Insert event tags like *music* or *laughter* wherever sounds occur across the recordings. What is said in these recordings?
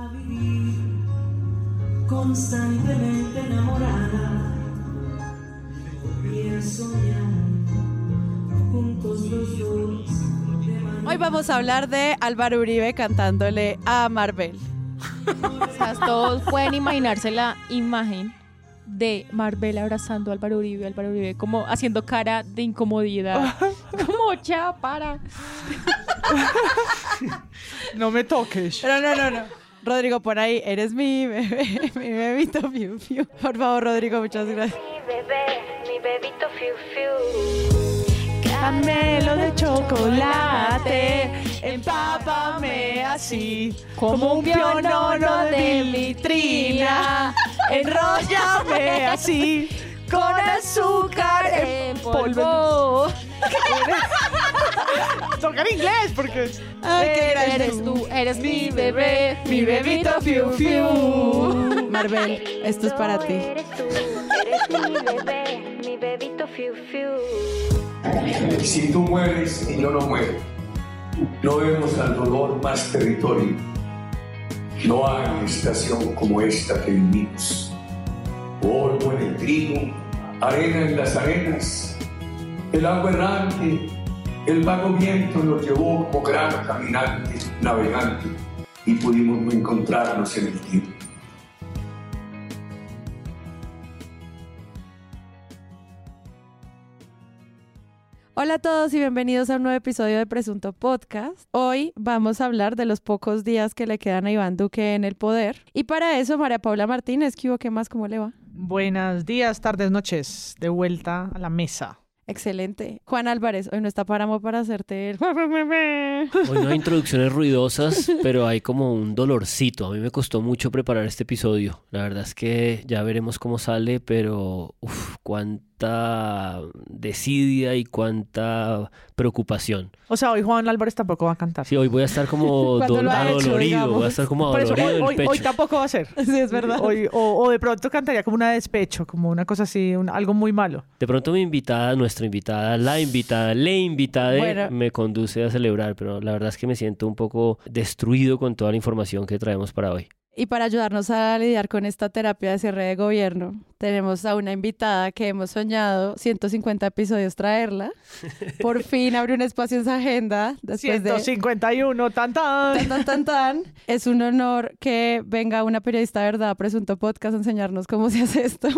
a vivir constantemente enamorada y a soñar juntos los dos. Hoy vamos a hablar de Álvaro Uribe cantándole a Marvel. O sea, todos pueden imaginarse la imagen de Marvel abrazando a Álvaro Uribe, Álvaro Uribe como haciendo cara de incomodidad. *laughs* como ya para. No me toques. Pero no, no, no. Rodrigo, por ahí, eres mi bebé, *laughs* mi bebito fiu fiu. Por favor, Rodrigo, muchas gracias. Mi bebé, mi bebito fiu fiu. Caramelo de chocolate, empápame así, como un pionono de vitrina, enróllame así, con azúcar en polvo. *laughs* Tocar inglés porque. Ay, qué grande. Eres tú, eres mi bebé, mi bebito fiu fiu. Marvel, esto es para ti. Eres tú, eres mi bebé, mi bebito fiu fiu. Si tú mueres y yo no muero, no vemos al dolor más territorio. No hay estación como esta que vivimos. Polvo en el trigo, arena en las arenas, el agua errante, el vago viento nos llevó como gran caminante, navegante, y pudimos no encontrarnos en el tiempo. Hola a todos y bienvenidos a un nuevo episodio de Presunto Podcast. Hoy vamos a hablar de los pocos días que le quedan a Iván Duque en el poder. Y para eso, María Paula Martínez, ¿qué hubo? ¿Qué más? ¿Cómo le va? Buenos días, tardes, noches. De vuelta a la mesa. Excelente. Juan Álvarez, hoy no está Páramo para hacerte el... *laughs* Hoy no hay introducciones ruidosas, pero hay como un dolorcito. A mí me costó mucho preparar este episodio. La verdad es que ya veremos cómo sale, pero uf, cuánta desidia y cuánta preocupación. O sea, hoy Juan Álvarez tampoco va a cantar. Sí, hoy voy a estar como hecho, adolorido, digamos. voy a estar como Por eso adolorido hoy, del hoy- pecho. hoy tampoco va a ser. *laughs* sí, es verdad. Hoy, o, o de pronto cantaría como una despecho, como una cosa así, un- algo muy malo. De pronto mi invitada, nuestra invitada, la invitada, le invitada, Bueno. me conduce a celebrar, pero la verdad es que me siento un poco destruido con toda la información que traemos para hoy. Y para ayudarnos a lidiar con esta terapia de cierre de gobierno, tenemos a una invitada que hemos soñado 150 episodios traerla. *laughs* Por fin abre un espacio en su agenda después de 151, tan tan. Tan, tan, tan, tan. Es un honor que venga una periodista de verdad a Presunto Podcast a enseñarnos cómo se hace esto.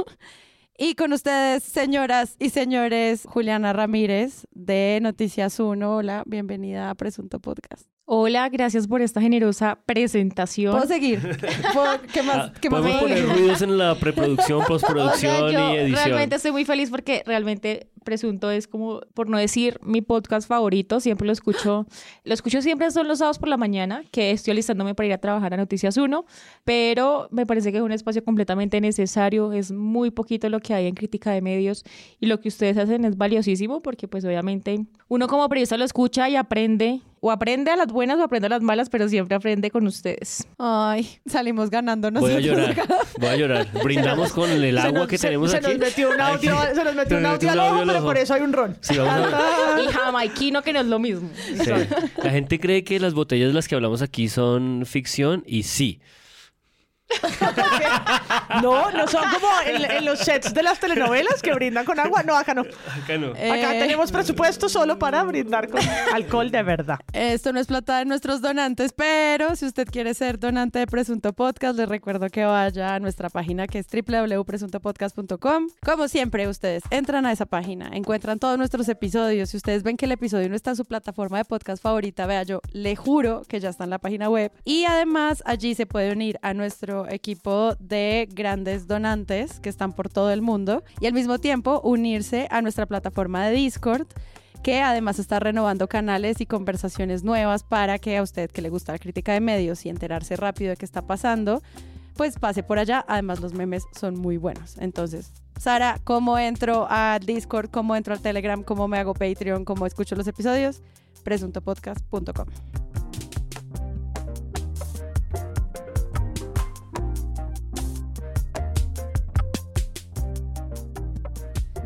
Y con ustedes, señoras y señores, Juliana Ramírez de Noticias 1. Hola, bienvenida a Presunto Podcast. Hola, gracias por esta generosa presentación. ¿Puedo seguir? *laughs* ¿Puedo- ¿Qué más? Ah, ¿Qué más Podemos puedo poner ruidos en la preproducción, *laughs* O postproducción sea, yo y edición. realmente estoy muy feliz porque realmente Presunto es como, por no decir mi podcast favorito, siempre lo escucho, lo escucho siempre son los sábados por la mañana, que estoy alistándome para ir a trabajar a Noticias 1, pero me parece que es un espacio completamente necesario, es muy poquito lo que hay en crítica de medios y lo que ustedes hacen es valiosísimo porque pues obviamente uno como periodista lo escucha y aprende, o aprende a las buenas o aprende a las malas, pero siempre aprende con ustedes. Ay, salimos ganando Voy a nosotros llorar, acá. voy a llorar. *laughs* Brindamos con el agua nos- que se- tenemos se aquí. Nos metió un Ay, audio, sí. se nos metió un audio al ojo, pero por eso hay un ron. Sí, vamos a- *laughs* Y jamaiquino que no es lo mismo. sí. La gente cree que las botellas de las que hablamos aquí son ficción y sí. *laughs* No, no son como en, en los sets de las telenovelas que brindan con agua. No, acá no. Acá no. Acá Eh, tenemos presupuesto solo para brindar con alcohol de verdad. Esto no es plata de nuestros donantes, pero si usted quiere ser donante de Presunto Podcast, les recuerdo que vaya a nuestra página que es www.presuntopodcast.com. Como siempre, ustedes entran a esa página, encuentran todos nuestros episodios. Si ustedes ven que el episodio no está en su plataforma de podcast favorita, vea, yo le juro que ya está en la página web. Y además, allí se puede unir a nuestro equipo de grandes donantes que están por todo el mundo y al mismo tiempo unirse a nuestra plataforma de Discord que además está renovando canales y conversaciones nuevas para que a usted que le gusta la crítica de medios y enterarse rápido de qué está pasando, pues pase por allá. Además los memes son muy buenos. Entonces, Sara, ¿cómo entro a Discord? ¿Cómo entro al Telegram? ¿Cómo me hago Patreon? ¿Cómo escucho los episodios? presuntopodcast.com.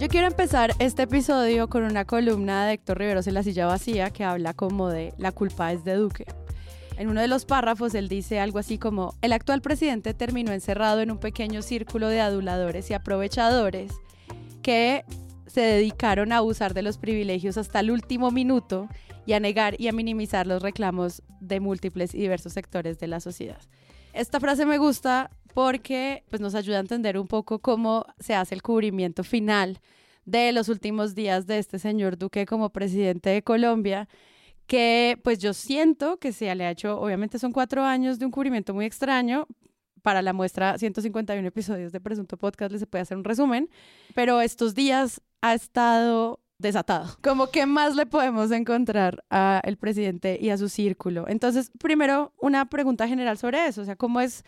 Yo quiero empezar este episodio con una columna de Héctor Riveros en la silla vacía que habla como de la culpa es de Duque. En uno de los párrafos él dice algo así como, el actual presidente terminó encerrado en un pequeño círculo de aduladores y aprovechadores que se dedicaron a abusar de los privilegios hasta el último minuto y a negar y a minimizar los reclamos de múltiples y diversos sectores de la sociedad. Esta frase me gusta porque pues, nos ayuda a entender un poco cómo se hace el cubrimiento final de los últimos días de este señor Duque como presidente de Colombia, que pues yo siento que se le ha hecho, obviamente son cuatro años de un cubrimiento muy extraño, para la muestra 151 episodios de Presunto Podcast les puede hacer un resumen, pero estos días ha estado desatado. Como que más le podemos encontrar al presidente y a su círculo. Entonces, primero, una pregunta general sobre eso, o sea, ¿cómo es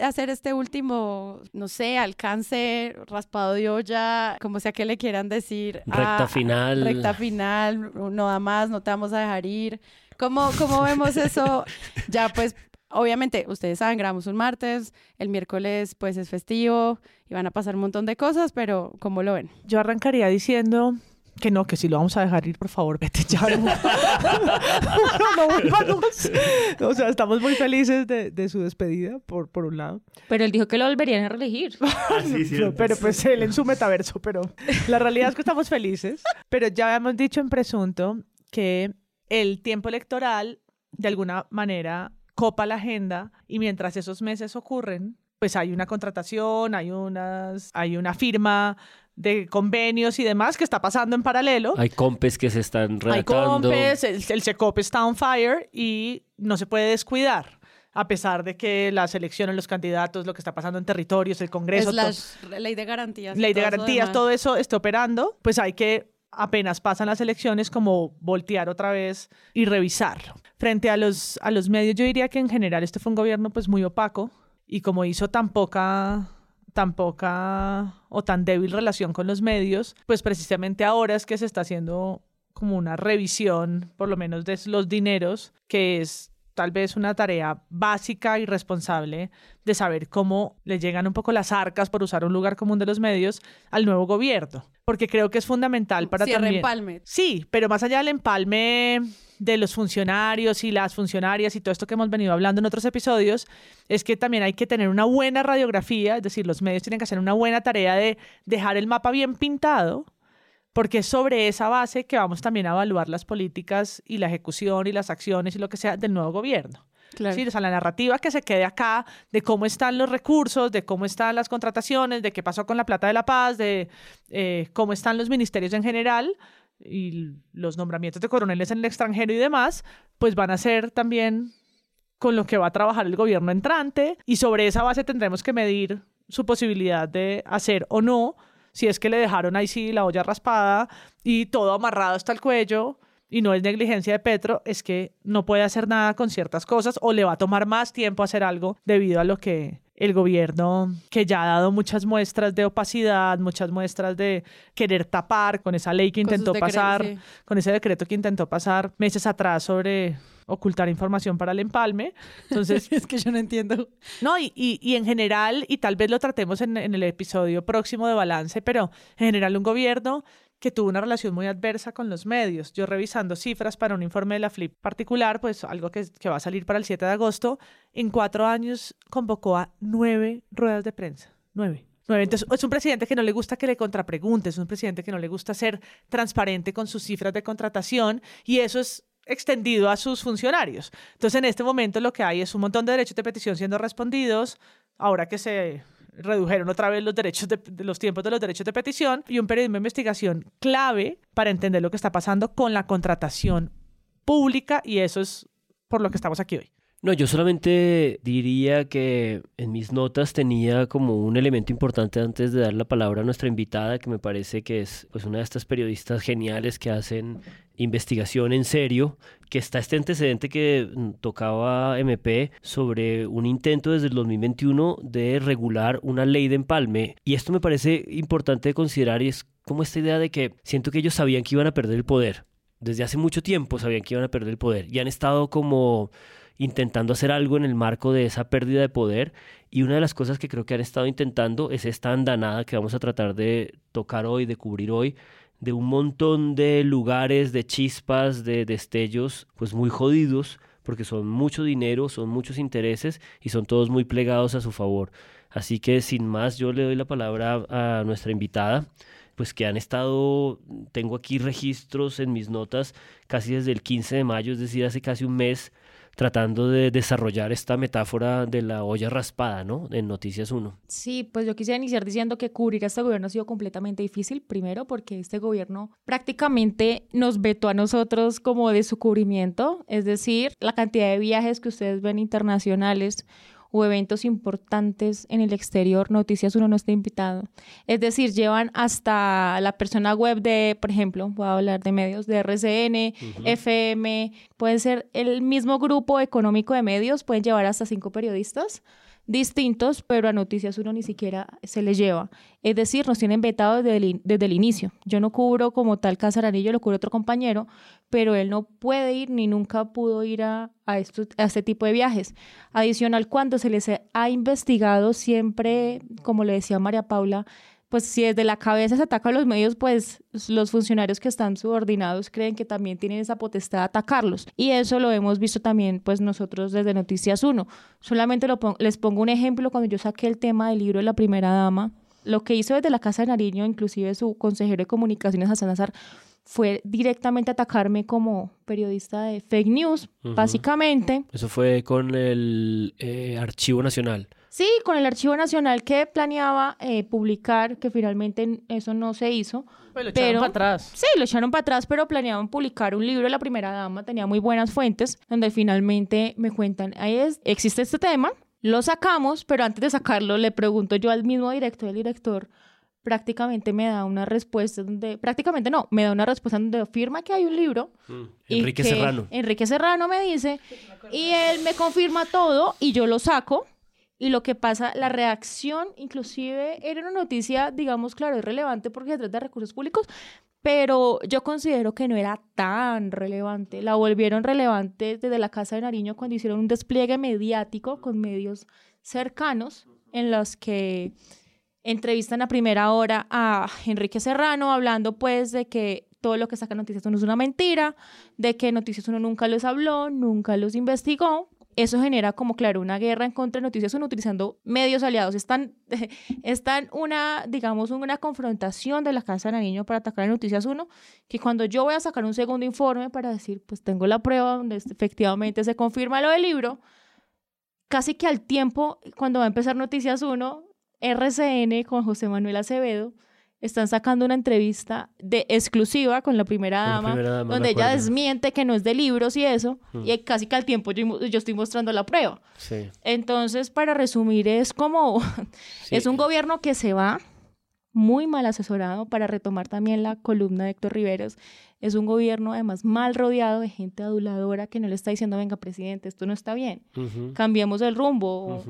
hacer este último, no sé, alcance, raspado de olla, como sea que le quieran decir? Recta a- final. Recta final, no da más, no te vamos a dejar ir. ¿Cómo, cómo vemos eso? *laughs* Ya pues Obviamente, ustedes saben, grabamos un martes, el miércoles pues es festivo y van a pasar un montón de cosas, pero ¿cómo lo ven? Yo arrancaría diciendo que no, que si lo vamos a dejar ir, por favor, vete ya. no, *laughs* no volvamos. O sea, estamos muy felices de, de su despedida, por, por un lado. Pero él dijo que lo volverían a reelegir. *laughs* No, pero pues él en su metaverso, pero la realidad es que estamos felices. Pero ya habíamos dicho en presunto que el tiempo electoral de alguna manera copa la agenda y mientras esos meses ocurren, pues hay una contratación, hay unas, hay una firma de convenios y demás que está pasando en paralelo. Hay compes que se están Hay redactando. compes, el, el Secop está on fire y no se puede descuidar. A pesar de que las elecciones, los candidatos, lo que está pasando en territorios, el Congreso, todo- Slash, ley de garantías. ley de garantías, todo eso está operando, pues hay que, apenas pasan las elecciones, como voltear otra vez y revisarlo. Frente a los, a los medios, yo diría que en general este fue un gobierno pues muy opaco y como hizo tan poca tan poca o tan débil relación con los medios, pues precisamente ahora es que se está haciendo como una revisión, por lo menos de los dineros, que es tal vez una tarea básica y responsable de saber cómo le llegan un poco las arcas, por usar un lugar común de los medios, al nuevo gobierno. Porque creo que es fundamental para Cierre también... empalme. Sí, pero más allá del empalme de los funcionarios y las funcionarias y todo esto que hemos venido hablando en otros episodios, es que también hay que tener una buena radiografía, es decir, los medios tienen que hacer una buena tarea de dejar el mapa bien pintado, porque es sobre esa base que vamos también a evaluar las políticas y la ejecución y las acciones y lo que sea del nuevo gobierno. Claro. Sí, o sea, la narrativa que se quede acá de cómo están los recursos, de cómo están las contrataciones, de qué pasó con la plata de la paz, de eh, cómo están los ministerios en general y los nombramientos de coroneles en el extranjero y demás, pues van a ser también con lo que va a trabajar el gobierno entrante y sobre esa base tendremos que medir su posibilidad de hacer o no, si es que le dejaron ahí sí la olla raspada y todo amarrado hasta el cuello y no es negligencia de Petro, es que no puede hacer nada con ciertas cosas o le va a tomar más tiempo hacer algo debido a lo que el gobierno, que ya ha dado muchas muestras de opacidad, muchas muestras de querer tapar con esa ley que intentó pasar, sí. con ese decreto que intentó pasar meses atrás sobre ocultar información para el empalme. Entonces, *laughs* Es que yo no entiendo. no, y, y, y en general, y tal vez lo tratemos en, en el episodio próximo de balance, pero en general un gobierno que tuvo una relación muy adversa con los medios. Yo revisando cifras para un informe de la FLIP particular, pues algo que, que va a salir para el 7 de agosto, en cuatro años convocó a nueve ruedas de prensa. Nueve. Nueve. Entonces, es un presidente que no le gusta que le contrapreguntes, es un presidente que no le gusta ser transparente con sus cifras de contratación y eso es extendido a sus funcionarios. Entonces, en este momento lo que hay es un montón de derechos de petición siendo respondidos, ahora que se redujeron otra vez los derechos de, de los tiempos de los derechos de petición y un periodismo de investigación clave para entender lo que está pasando con la contratación pública y eso es por lo que estamos aquí hoy. No, yo solamente diría que en mis notas tenía como un elemento importante antes de dar la palabra a nuestra invitada, que me parece que es pues una de estas periodistas geniales que hacen investigación en serio, que está este antecedente que tocaba MP sobre un intento desde el 2021 de regular una ley de empalme. Y esto me parece importante de considerar y es como esta idea de que siento que ellos sabían que iban a perder el poder. Desde hace mucho tiempo sabían que iban a perder el poder y han estado como intentando hacer algo en el marco de esa pérdida de poder y una de las cosas que creo que han estado intentando es esta andanada que vamos a tratar de tocar hoy, de cubrir hoy, de un montón de lugares, de chispas, de destellos, pues muy jodidos, porque son mucho dinero, son muchos intereses y son todos muy plegados a su favor. Así que sin más, yo le doy la palabra a nuestra invitada, pues que han estado, tengo aquí registros en mis notas casi desde el 15 de mayo, es decir, hace casi un mes, tratando de desarrollar esta metáfora de la olla raspada, ¿no? En Noticias 1. Sí, pues yo quisiera iniciar diciendo que cubrir a este gobierno ha sido completamente difícil, primero porque este gobierno prácticamente nos vetó a nosotros como de su cubrimiento, es decir, la cantidad de viajes que ustedes ven internacionales o eventos importantes en el exterior, Noticias Uno no está invitado. Es decir, llevan hasta la persona web de, por ejemplo, voy a hablar de medios, de RCN, FM, pueden ser el mismo grupo económico de medios, pueden llevar hasta cinco periodistas distintos, pero a Noticias Uno ni siquiera se les lleva. Es decir, nos tienen vetado desde el, desde el inicio. Yo no cubro como tal Casaranillo, lo cubre otro compañero, pero él no puede ir ni nunca pudo ir a, a, estos- a este tipo de viajes. Adicional, cuando se les ha investigado siempre, como le decía María Paula, pues si desde la cabeza se ataca a los medios, pues los funcionarios que están subordinados creen que también tienen esa potestad de atacarlos. Y eso lo hemos visto también, pues nosotros desde Noticias 1. Solamente lo pon- les pongo un ejemplo, cuando yo saqué el tema del libro de la primera dama, lo que hizo desde la Casa de Nariño, inclusive su consejero de comunicaciones, Hassan Azar, fue directamente atacarme como periodista de fake news, básicamente. Eso fue con el eh, Archivo Nacional. Sí, con el Archivo Nacional que planeaba eh, publicar, que finalmente eso no se hizo. Pues lo Pero- echaron para atrás. Sí, lo echaron para atrás, pero planeaban publicar un libro de la primera dama, tenía muy buenas fuentes, donde finalmente me cuentan, ahí es, existe este tema, lo sacamos, pero antes de sacarlo le pregunto yo al mismo director, el director prácticamente me da una respuesta donde, prácticamente no, me da una respuesta donde afirma que hay un libro. y Enrique que Serrano. Enrique Serrano me dice, y él me confirma todo y yo lo saco. Y lo que pasa, la reacción, inclusive, era una noticia, digamos, claro, es relevante porque se trata de recursos públicos, pero yo considero que no era tan relevante. La volvieron relevante desde la Casa de Nariño cuando hicieron un despliegue mediático con medios cercanos en los que entrevistan a primera hora a Enrique Serrano hablando pues de que todo lo que saca Noticias Uno es una mentira, de que Noticias Uno nunca los habló, nunca los investigó. Eso genera como, claro, una guerra en contra de Noticias Uno utilizando medios aliados. Están, *laughs* están una, digamos, una confrontación de la Casa de Nariño para atacar a Noticias Uno, que cuando yo voy a sacar un segundo informe para decir, pues tengo la prueba donde efectivamente se confirma lo del libro, casi que al tiempo, cuando va a empezar Noticias 1, RCN con José Manuel Acevedo están sacando una entrevista de exclusiva con la primera la dama, primera dama, me donde ella acuerdo. desmiente que no es de libros y eso, Mm. y casi que al tiempo yo, yo estoy mostrando la prueba. Sí. Entonces, para resumir, es como, *laughs* Sí. es un gobierno que se va muy mal asesorado para retomar también la columna de Héctor Riveros. Es un gobierno además mal rodeado de gente aduladora que no le está diciendo, venga, presidente, esto no está bien, cambiemos el rumbo.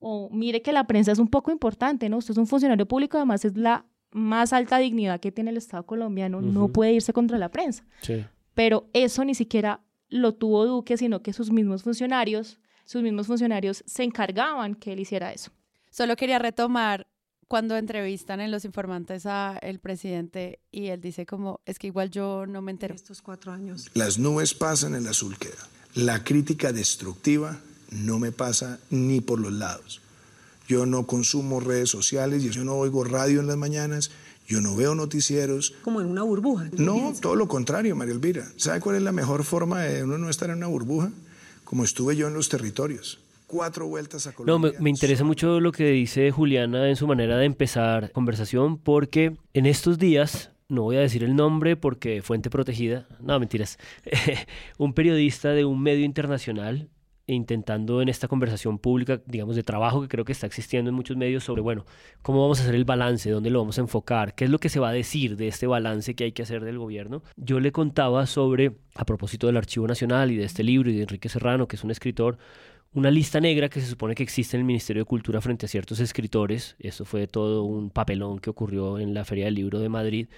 o mire que la prensa es un poco importante, ¿no? Usted es un funcionario público, además es la más alta dignidad que tiene el Estado colombiano, no Ujú. puede irse contra la prensa. Sí. Pero eso ni siquiera lo tuvo Duque, sino que sus mismos funcionarios, sus mismos funcionarios se encargaban que él hiciera eso. Solo quería retomar cuando entrevistan en Los Informantes a el presidente y él dice como, es que igual yo no me entero. estos cuatro años. Las nubes pasan, el azul queda. La crítica destructiva no me pasa ni por los lados. Yo no consumo redes sociales, yo no oigo radio en las mañanas, yo no veo noticieros. Como en una burbuja. No, todo lo contrario, María Elvira. ¿Sabe cuál es la mejor forma de uno no estar en una burbuja? Como estuve yo en los territorios. Cuatro vueltas a No, Colombia. me, me interesa mucho lo que dice Juliana en su manera de empezar conversación, porque en estos días, no voy a decir el nombre porque fuente protegida, no, mentiras, *laughs* un periodista de un medio internacional intentando en esta conversación pública, digamos, de trabajo que creo que está existiendo en muchos medios sobre, bueno, cómo vamos a hacer el balance, dónde lo vamos a enfocar, qué es lo que se va a decir de este balance que hay que hacer del gobierno. Yo le contaba sobre, a propósito del Archivo Nacional y de este libro y de Enrique Serrano, que es un escritor, una lista negra que se supone que existe en el Ministerio de Cultura frente a ciertos escritores. Eso fue todo un papelón que ocurrió en la Feria del Libro de Madrid.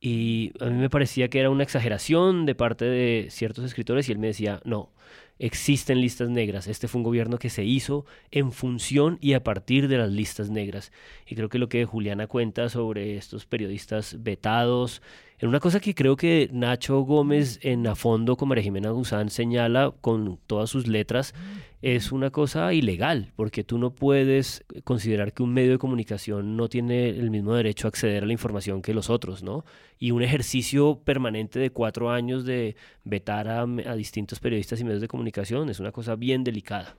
Y a mí me parecía que era una exageración de parte de ciertos escritores y él me decía, no, existen listas negras. Este fue un gobierno que se hizo en función y a partir de las listas negras. Y creo que lo que Juliana cuenta sobre estos periodistas vetados, en una cosa que creo que Nacho Gómez en A Fondo con María Jimena Guzán señala con todas sus letras, es una cosa ilegal, porque tú no puedes considerar que un medio de comunicación no tiene el mismo derecho a acceder a la información que los otros, ¿no? Y un ejercicio permanente de cuatro años de vetar a, a distintos periodistas y medios de comunicación es una cosa bien delicada.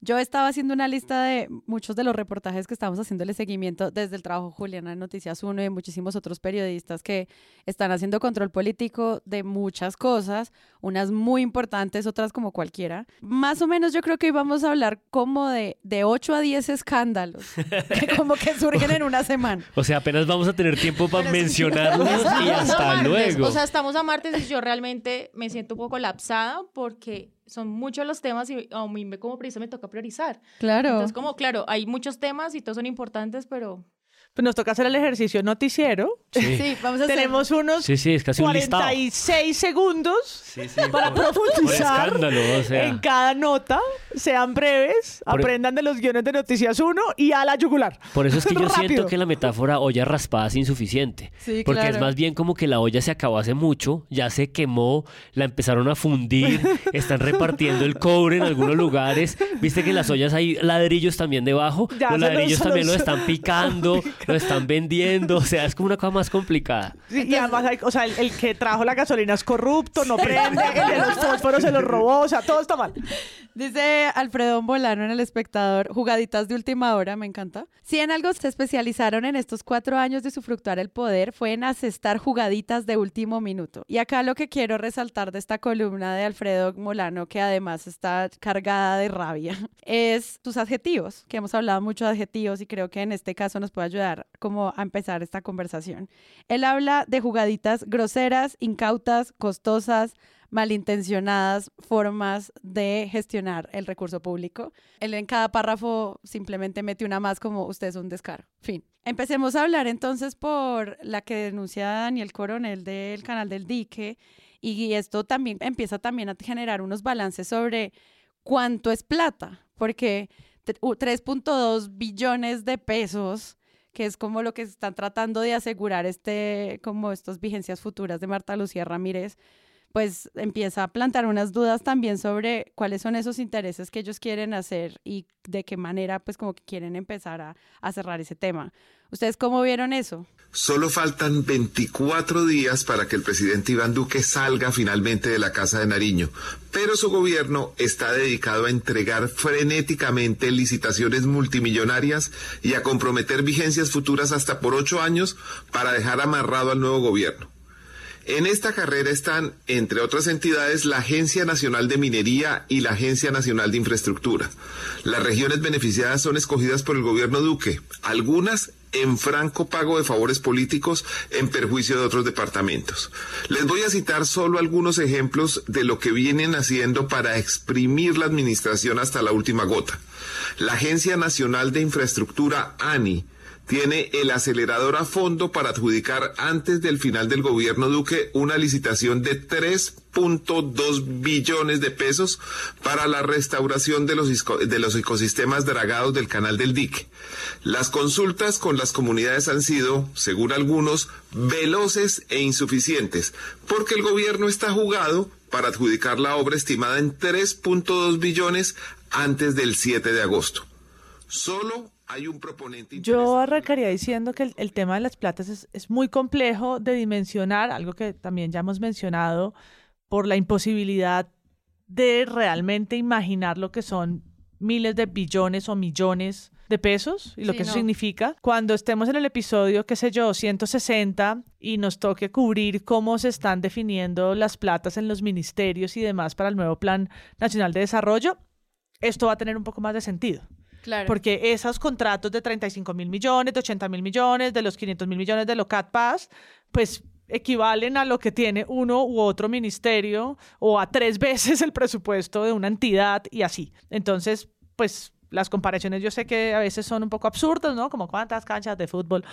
Yo estaba haciendo una lista de muchos de los reportajes que estamos haciéndole seguimiento desde el trabajo Juliana de Noticias 1 y muchísimos otros periodistas que están haciendo control político de muchas cosas, unas muy importantes, otras como cualquiera. Más o menos yo creo que íbamos a hablar como de, de 8 a 10 escándalos *laughs* que como que surgen en una semana. O sea, apenas vamos a tener tiempo para mencionarlos y hasta luego. O sea, estamos a martes y yo realmente me siento un poco colapsada porque son muchos los temas y a mí me- como periodista me toca priorizar. Claro. Entonces, como, claro, hay muchos temas y todos son importantes, pero Pues nos toca hacer el ejercicio noticiero. Sí. *laughs* Sí, vamos a hacer. Tenemos unos Sí, sí, es casi un listado. 46 segundos Sí, sí, para por- *laughs* por profundizar escándalo, o sea. en cada nota. Sean breves, Por- aprendan de los guiones de Noticias 1 y a la yugular. Por eso es que *laughs* yo siento que la metáfora olla raspada es insuficiente. Sí, porque es claro. más bien como que la olla se acabó hace mucho, ya se quemó, la empezaron a fundir, están repartiendo el cobre en algunos lugares. Viste que en las ollas hay ladrillos también debajo. Ya, los ladrillos también los- los están picando, los están vendiendo. O sea, es como una cosa más complicada. Sí, y además, hay- o sea, el, el que trajo la gasolina es corrupto, no prende, el de los fósforos se los robó, o sea, todo está mal. Dice Alfredo Bolano en El Espectador, jugaditas de última hora, me encanta. Si en algo se especializaron en estos cuatro años de su fluctuar el poder fue en asestar jugaditas de último minuto. Y acá lo que quiero resaltar de esta columna de Alfredo Molano, que además está cargada de rabia, *laughs* es tus adjetivos, que hemos hablado mucho de adjetivos y creo que en este caso nos puede ayudar como a empezar esta conversación. Él habla de jugaditas groseras, incautas, costosas, malintencionadas formas de gestionar el recurso público. Él en cada párrafo simplemente mete una más como usted es un descaro. Fin. Empecemos a hablar entonces por la que denuncia Daniel Coronel del canal del dique y esto también empieza también a generar unos balances sobre cuánto es plata, porque tre- u- 3.2 billones de pesos que es como lo que están tratando de asegurar este, como estas vigencias futuras de Marta Lucía Ramírez, pues empieza a plantar unas dudas también sobre cuáles son esos intereses que ellos quieren hacer y de qué manera pues como que quieren empezar a, a cerrar ese tema. ¿Ustedes cómo vieron eso? Solo faltan 24 días para que el presidente Iván Duque salga finalmente de la Casa de Nariño, pero su gobierno está dedicado a entregar frenéticamente licitaciones multimillonarias y a comprometer vigencias futuras hasta por ocho años para dejar amarrado al nuevo gobierno. En esta carrera están, entre otras entidades, la Agencia Nacional de Minería y la Agencia Nacional de Infraestructura. Las regiones beneficiadas son escogidas por el gobierno Duque, algunas en franco pago de favores políticos en perjuicio de otros departamentos. Les voy a citar solo algunos ejemplos de lo que vienen haciendo para exprimir la administración hasta la última gota. La Agencia Nacional de Infraestructura, ANI, tiene el acelerador a fondo para adjudicar antes del final del gobierno Duque una licitación de 3.2 billones de pesos para la restauración de los, de los ecosistemas dragados del canal del dique. Las consultas con las comunidades han sido, según algunos, veloces e insuficientes, porque el gobierno está jugado para adjudicar la obra estimada en 3.2 billones antes del 7 de agosto. Solo hay un proponente. Yo arrancaría diciendo que el, el tema de las platas es, es muy complejo de dimensionar, algo que también ya hemos mencionado, por la imposibilidad de realmente imaginar lo que son miles de billones o millones de pesos y lo Sí, que eso no. significa. Cuando estemos en el episodio, qué sé yo, 160 y nos toque cubrir cómo se están definiendo las platas en los ministerios y demás para el nuevo Plan Nacional de Desarrollo, esto va a tener un poco más de sentido. Claro. Porque esos contratos de 35 mil millones, de 80 mil millones, de los 500 mil millones de Locat Paz, pues equivalen a lo que tiene uno u otro ministerio o a tres *laughs* veces el presupuesto de una entidad y así. Entonces, pues las comparaciones yo sé que a veces son un poco absurdas, ¿no? Como cuántas canchas de fútbol,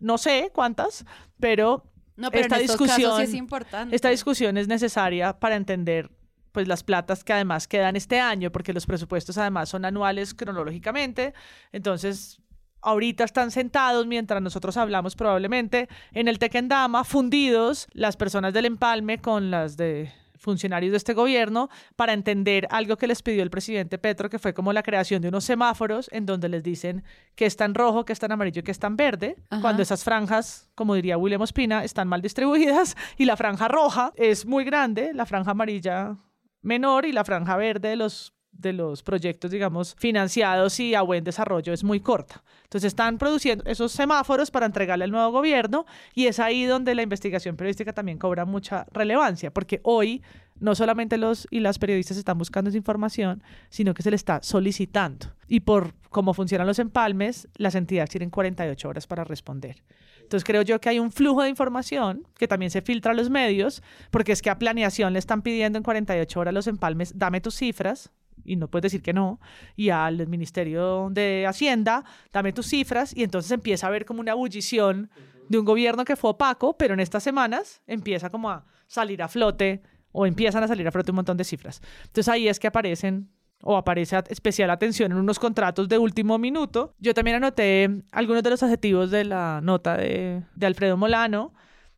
no sé cuántas, pero No, pero esta discusión, sí es importante. esta discusión es necesaria para entender pues las platas que además quedan este año, porque los presupuestos además son anuales cronológicamente. Entonces, ahorita están sentados mientras nosotros hablamos probablemente en el Tequendama, fundidos las personas del empalme con las de funcionarios de este gobierno para entender algo que les pidió el presidente Petro, que fue como la creación de unos semáforos en donde les dicen que está en rojo, que está en amarillo, que está en verde, Ajá. cuando esas franjas, como diría William Ospina, están mal distribuidas *laughs* y la franja roja es muy grande, la franja amarilla menor y la franja verde de los de los proyectos, digamos, financiados y a buen desarrollo es muy corta. Entonces están produciendo esos semáforos para entregarle al nuevo gobierno y es ahí donde la investigación periodística también cobra mucha relevancia, porque hoy no solamente los y las periodistas están buscando esa información, sino que se le está solicitando. Y por cómo funcionan los empalmes, las entidades tienen 48 horas para responder. Entonces creo yo que hay un flujo de información que también se filtra a los medios, porque es que a planeación le están pidiendo en 48 horas los empalmes, dame tus cifras, y no puedes decir que no, y al Ministerio de Hacienda, dame tus cifras, y entonces empieza a haber como una ebullición de un gobierno que fue opaco, pero en estas semanas empieza como a salir a flote, o empiezan a salir a flote un montón de cifras. Entonces ahí es que aparecen o aparece especial atención en unos contratos de último minuto. Yo también anoté algunos de los adjetivos de la nota de, de Alfredo Molano,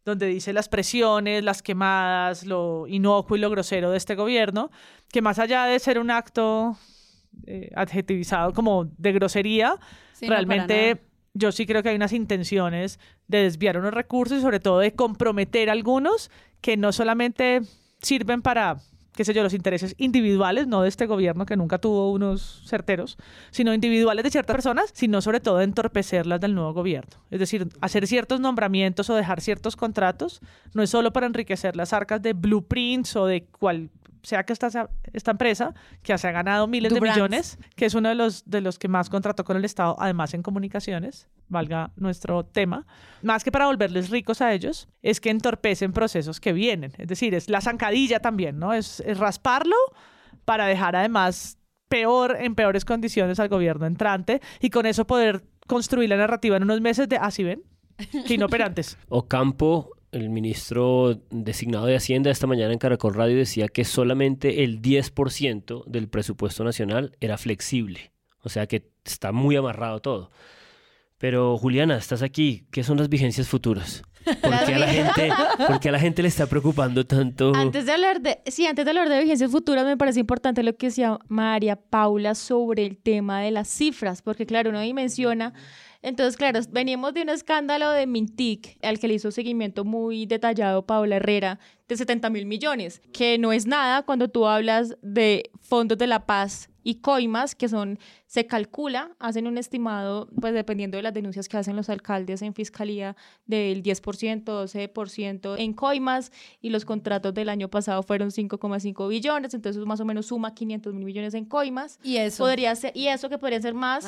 donde dice las presiones, las quemadas, lo inocuo y lo grosero de este gobierno, que más allá de ser un acto eh, adjetivizado como de grosería, Sí, realmente yo sí creo que hay unas intenciones de desviar unos recursos y sobre todo de comprometer algunos que no solamente sirven para, qué sé yo, los intereses individuales, no de este gobierno que nunca tuvo unos certeros, sino individuales de ciertas personas, sino sobre todo entorpecerlas del nuevo gobierno. Es decir, hacer ciertos nombramientos o dejar ciertos contratos no es solo para enriquecer las arcas de blueprints o de cual sea que esta, esta empresa que se ha ganado miles de millones, que es uno de los, de los que más contrató con el Estado, además en comunicaciones, valga nuestro tema, más que para volverles ricos a ellos, es que entorpecen procesos que vienen. Es decir, es la zancadilla también, ¿no? Es, es rasparlo para dejar además peor, en peores condiciones al gobierno entrante y con eso poder construir la narrativa en unos meses de, ah, ¿sí ven? *laughs* Que inoperantes. Ocampo, el ministro designado de Hacienda, esta mañana en Caracol Radio decía que solamente el 10% del presupuesto nacional era flexible. O sea que está muy amarrado todo. Pero Juliana, estás aquí. ¿Qué son las vigencias futuras? *laughs* ¿Por qué a la gente, por qué a la gente le está preocupando tanto? Antes de hablar de, sí, antes de hablar de vigencias futuras, me parece importante lo que decía María Paula sobre el tema de las cifras, porque claro, uno dimensiona. Entonces, claro, veníamos de un escándalo de Mintic, al que le hizo seguimiento muy detallado Paula Herrera, de 70 mil millones, que no es nada cuando tú hablas de fondos de la paz y coimas, que son, se calcula, hacen un estimado, pues dependiendo de las denuncias que hacen los alcaldes en fiscalía, del 10%, 12% en coimas, y los contratos del año pasado fueron 5,5 billones, entonces más o menos suma 500 mil millones en coimas. Y eso. Podría ser, y eso que podría ser más,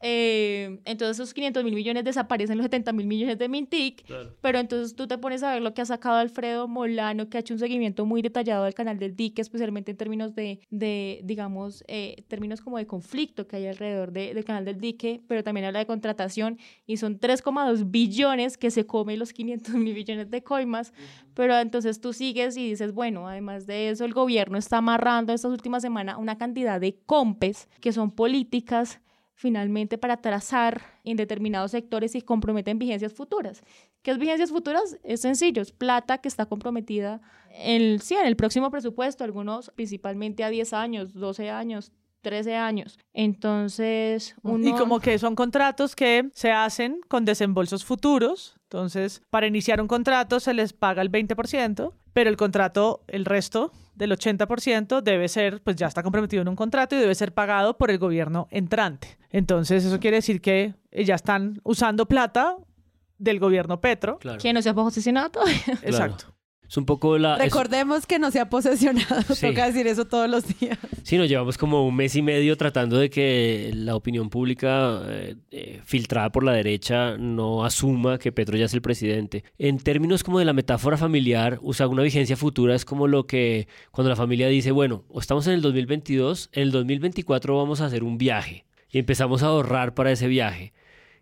eh, entonces esos 500 mil millones desaparecen los 70 mil millones de Mintic, pero entonces tú te pones a ver lo que ha sacado Alfredo Molano, que ha hecho un seguimiento muy detallado del canal del dique, especialmente en términos de, de digamos, eh, términos como de conflicto que hay alrededor de- del canal del dique, pero también habla de contratación y son 3,2 billones que se come los 500 mil millones de coimas, pero entonces tú sigues y dices, bueno, además de eso, el gobierno está amarrando estas últimas semanas una cantidad de compes que son políticas finalmente para trazar en determinados sectores y comprometen vigencias futuras. ¿Qué es vigencias futuras? Es sencillo, es plata que está comprometida en, sí, en el próximo presupuesto, algunos principalmente a 10 años, 12 años, 13 años. Entonces, uno... Y como que son contratos que se hacen con desembolsos futuros. Entonces, para iniciar un contrato se les paga el 20%, pero el contrato, el resto del 80% debe ser, pues ya está comprometido en un contrato y debe ser pagado por el gobierno entrante. Entonces, eso quiere decir que eh, ya están usando plata del gobierno Petro. Claro. que no se ha posicionado todavía. Exacto. Es un poco la... es- Recordemos que no se ha posesionado. Sí. Toca decir eso todos los días. Sí, nos llevamos como un mes y medio tratando de que la opinión pública eh, eh, filtrada por la derecha no asuma que Petro ya es el presidente. En términos como de la metáfora familiar, o sea, una vigencia futura es como lo que cuando la familia dice, bueno, o estamos en el 2022, en el 2024 vamos a hacer un viaje y empezamos a ahorrar para ese viaje.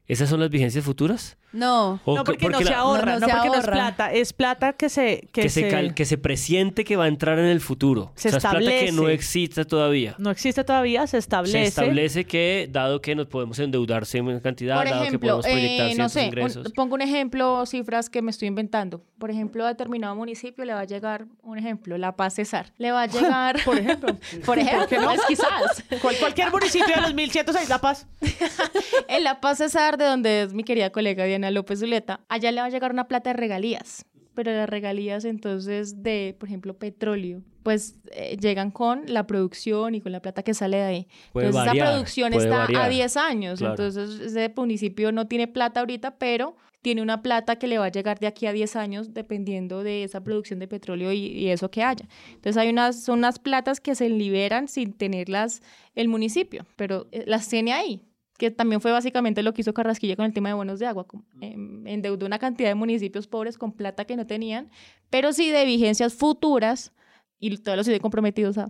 ¿Esas son las vigencias futuras? No. ¿O No que- porque, no la- se ahorra, no, no, no se porque no es ahorra. plata, es plata que se... Que, que, se, cal- que se presiente que va a entrar en el futuro. Se o sea, es plata que no establece. existe todavía. No existe todavía, se establece. Se establece que, dado que nos podemos endeudar en cantidad, Por dado que ejemplo, podemos proyectar eh, no ciertos sé, un- ingresos. pongo un ejemplo, cifras que me estoy inventando. Por ejemplo, a determinado municipio le va a llegar, un ejemplo, La Paz Cesar. Le va a llegar, *laughs* *laughs* Por ejemplo. por ejemplo, qué no? pues, quizás. Cual- cualquier municipio de los 1106 La Paz. *laughs* En La Paz Cesar, de donde es mi querida colega Diana López Zuleta, allá le va a llegar una plata de regalías. Pero las regalías entonces de, por ejemplo, petróleo, pues eh, llegan con la producción y con la plata que sale de ahí. Puede entonces variar, esa producción está a variar. 10 años. Claro. Entonces ese municipio no tiene plata ahorita, pero tiene una plata que le va a llegar de aquí a 10 años dependiendo de esa producción de petróleo y, y eso que haya. Entonces hay unas, son unas platas que se liberan sin tenerlas el municipio, pero eh, las tiene ahí que también fue básicamente lo que hizo Carrasquilla con el tema de bonos de agua. em, endeudó una cantidad de municipios pobres con plata que no tenían, pero sí de vigencias futuras y todos los tiene comprometidos a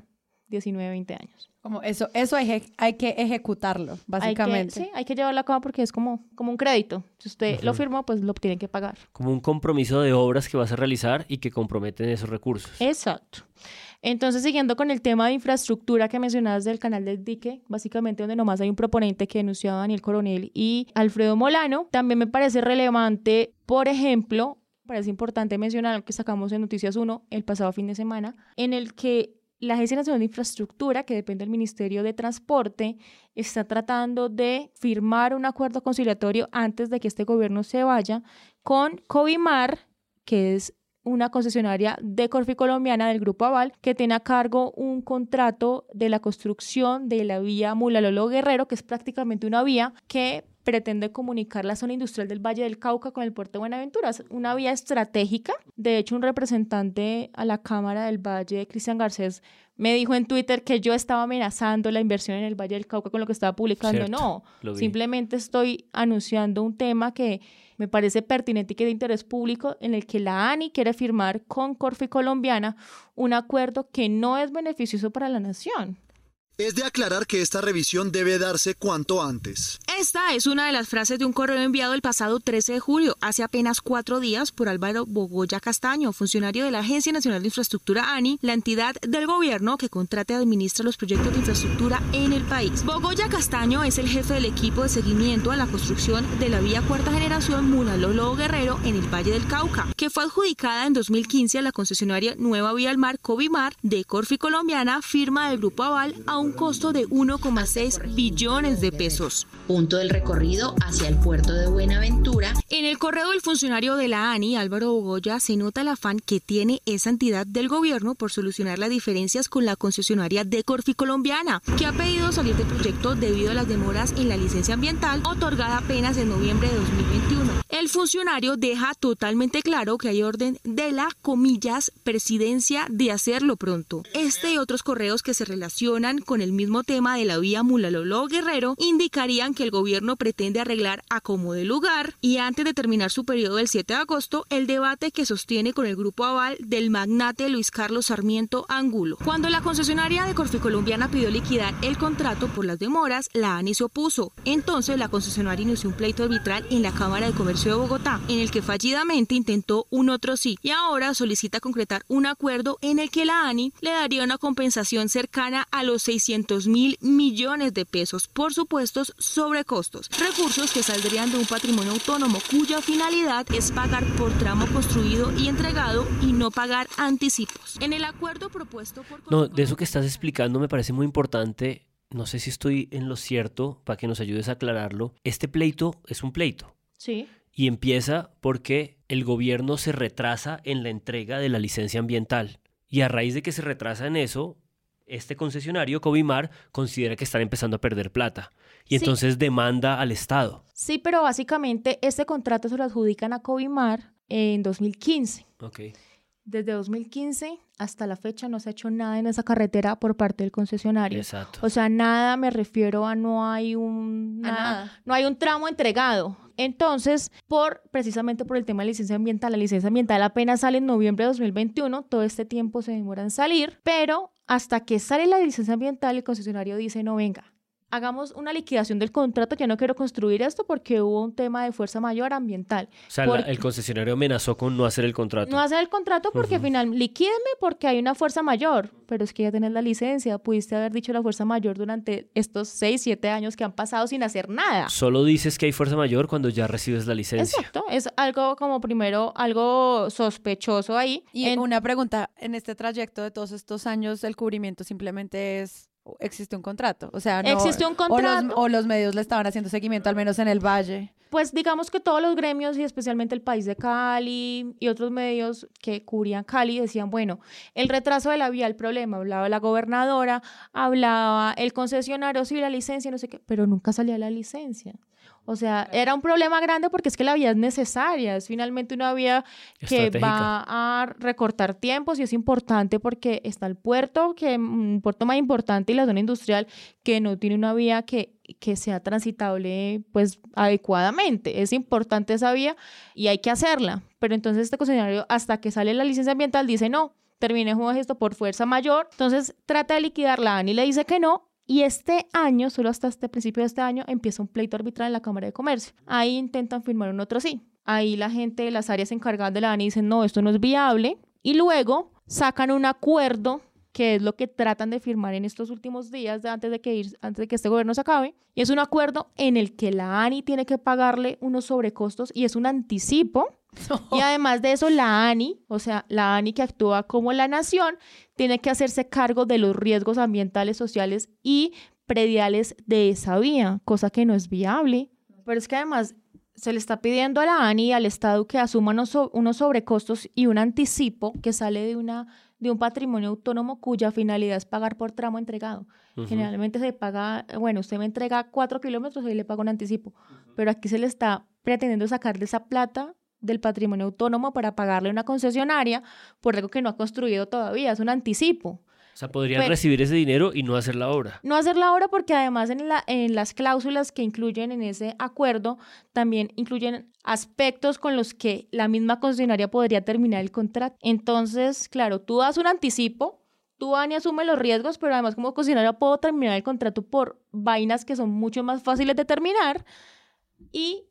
19, 20 años. Como eso, eso hay, hay que ejecutarlo, básicamente. Hay que, sí, hay que llevarlo a cabo porque es como, como un crédito. Si usted lo firmó, pues lo tiene que pagar. Como un compromiso de obras que vas a realizar y que comprometen esos recursos. Exacto. Entonces, siguiendo con el tema de infraestructura que mencionabas del canal del dique, básicamente donde nomás hay un proponente que denunció a Daniel Coronel y Alfredo Molano, también me parece relevante, por ejemplo, parece importante mencionar que sacamos en Noticias 1 el pasado fin de semana, en el que la Agencia Nacional de Infraestructura, que depende del Ministerio de Transporte, está tratando de firmar un acuerdo conciliatorio antes de que este gobierno se vaya con Covimar, que es una concesionaria de Corfi Colombiana del Grupo Aval, que tiene a cargo un contrato de la construcción de la vía Mulalolo Guerrero, que es prácticamente una vía que pretende comunicar la zona industrial del Valle del Cauca con el puerto de Buenaventura. Es una vía estratégica. De hecho, un representante a la Cámara del Valle, Cristian Garcés, me dijo en Twitter que yo estaba amenazando la inversión en el Valle del Cauca con lo que estaba publicando. Cierto, no, simplemente estoy anunciando un tema que me parece pertinente y que es de interés público en el que la ANI quiere firmar con Corfi Colombiana un acuerdo que no es beneficioso para la nación. Es de aclarar que esta revisión debe darse cuanto antes. Esta es una de las frases de un correo enviado el pasado 13 de julio, hace apenas cuatro días, por Álvaro Bogoya Castaño, funcionario de la Agencia Nacional de Infraestructura ANI, la entidad del gobierno que contrata y administra los proyectos de infraestructura en el país. Bogoya Castaño es el jefe del equipo de seguimiento a la construcción de la vía cuarta generación Munalolo Guerrero en el Valle del Cauca, que fue adjudicada en 2015 a la concesionaria Nueva Vía al Mar Covimar de Corfi Colombiana, firma del Grupo Aval, a un costo de 1,6 billones de pesos. Punto del recorrido hacia el puerto de Buenaventura. En el correo del funcionario de la ANI, Álvaro Bogoya, se nota el afán que tiene esa entidad del gobierno por solucionar las diferencias con la concesionaria de Corfi Colombiana, que ha pedido salir del proyecto debido a las demoras en la licencia ambiental otorgada apenas en noviembre de 2021. El funcionario deja totalmente claro que hay orden de la, comillas, presidencia de hacerlo pronto. Este y otros correos que se relacionan con el mismo tema de la vía Mulalolo Guerrero indicarían que el gobierno pretende arreglar a como de lugar y antes de terminar su periodo del 7 de agosto, el debate que sostiene con el grupo aval del magnate Luis Carlos Sarmiento Angulo. Cuando la concesionaria de Corficolombiana pidió liquidar el contrato por las demoras, la ANI se opuso. Entonces la concesionaria inició un pleito arbitral en la Cámara de Comercio de Bogotá, en el que fallidamente intentó un otro sí y ahora solicita concretar un acuerdo en el que la ANI le daría una compensación cercana a los 600 mil millones de pesos por supuestos sobrecostos, recursos que saldrían de un patrimonio autónomo cuya finalidad es pagar por tramo construido y entregado y no pagar anticipos. En el acuerdo propuesto por No, de eso que estás explicando me parece muy importante. No sé si estoy en lo cierto para que nos ayudes a aclararlo. Este pleito es un pleito Sí. y empieza porque el gobierno se retrasa en la entrega de la licencia ambiental. Y a raíz de que se retrasa en eso, este concesionario, Covimar, considera que están empezando a perder plata. Y Sí. entonces demanda al Estado. Sí, pero básicamente este contrato se lo adjudican a Covimar en 2015. Ok. Desde 2015 hasta la fecha no se ha hecho nada en esa carretera por parte del concesionario. Exacto. O sea, nada me refiero a no hay un nada. no hay un tramo entregado. Entonces, por precisamente por el tema de licencia ambiental, la licencia ambiental apenas sale en noviembre de 2021, todo este tiempo se demora en salir, pero hasta que sale la licencia ambiental el concesionario dice, "No venga, hagamos una liquidación del contrato, ya no quiero construir esto porque hubo un tema de fuerza mayor ambiental. O sea, la- el concesionario amenazó con no hacer el contrato. no hacer el contrato porque al final liquídeme porque hay una fuerza mayor, pero es que ya tenés la licencia, pudiste haber dicho la fuerza mayor durante estos 6, 7 años que han pasado sin hacer nada. Solo dices que hay fuerza mayor cuando ya recibes la licencia. Exacto, es algo como primero, algo sospechoso ahí. Y En- una pregunta, en este trayecto de todos estos años, el cubrimiento simplemente es, existe un contrato, o sea, no, Existe un o los- contrato. O los, medios le estaban haciendo seguimiento, al menos en el Valle. Pues digamos que todos los gremios y especialmente el país de Cali y otros medios que cubrían Cali decían, bueno, el retraso de la vía, el problema, hablaba la gobernadora, hablaba el concesionario, sí, la licencia, no sé qué, pero nunca salía la licencia. O sea, era un problema grande porque es que la vía es necesaria, es finalmente una vía que va a recortar tiempos y es importante porque está el puerto, que un puerto más importante y la zona industrial que no tiene una vía que, que sea transitable pues adecuadamente. Es importante esa vía y hay que hacerla. Pero entonces este concesionario hasta que sale la licencia ambiental dice no, terminemos esto por fuerza mayor. Entonces trata de liquidarla, Ani le dice que no. Y este año, solo hasta este principio de este año, empieza un pleito arbitral en la Cámara de Comercio. Ahí intentan firmar un otro sí. Ahí la gente de las áreas encargadas de la ANI dicen, no, esto no es viable. Y luego sacan un acuerdo que es lo que tratan de firmar en estos últimos días antes de que ir, antes de que este gobierno se acabe, y es un acuerdo en el que la ANI tiene que pagarle unos sobrecostos y es un anticipo. *laughs* Y además de eso, la ANI, o sea, la ANI que actúa como la nación, tiene que hacerse cargo de los riesgos ambientales, sociales y prediales de esa vía, cosa que no es viable. Pero es que además se le está pidiendo a la ANI y al Estado que asuma unos, so- unos sobrecostos y un anticipo que sale de, una, de un patrimonio autónomo cuya finalidad es pagar por tramo entregado. Generalmente se paga, bueno, usted me entrega cuatro kilómetros y le paga un anticipo, pero aquí se le está pretendiendo sacar de esa plata del patrimonio autónomo para pagarle a una concesionaria por algo que no ha construido todavía, es un anticipo. O sea, podrían Pero- recibir ese dinero y no hacer la obra. No hacerla ahora porque además en, la, en las cláusulas que incluyen en ese acuerdo también incluyen aspectos con los que la misma concesionaria podría terminar el contrato. Entonces, claro, tú das un anticipo, tú Ani asume los riesgos, pero además como concesionaria puedo terminar el contrato por vainas que son mucho más fáciles de terminar y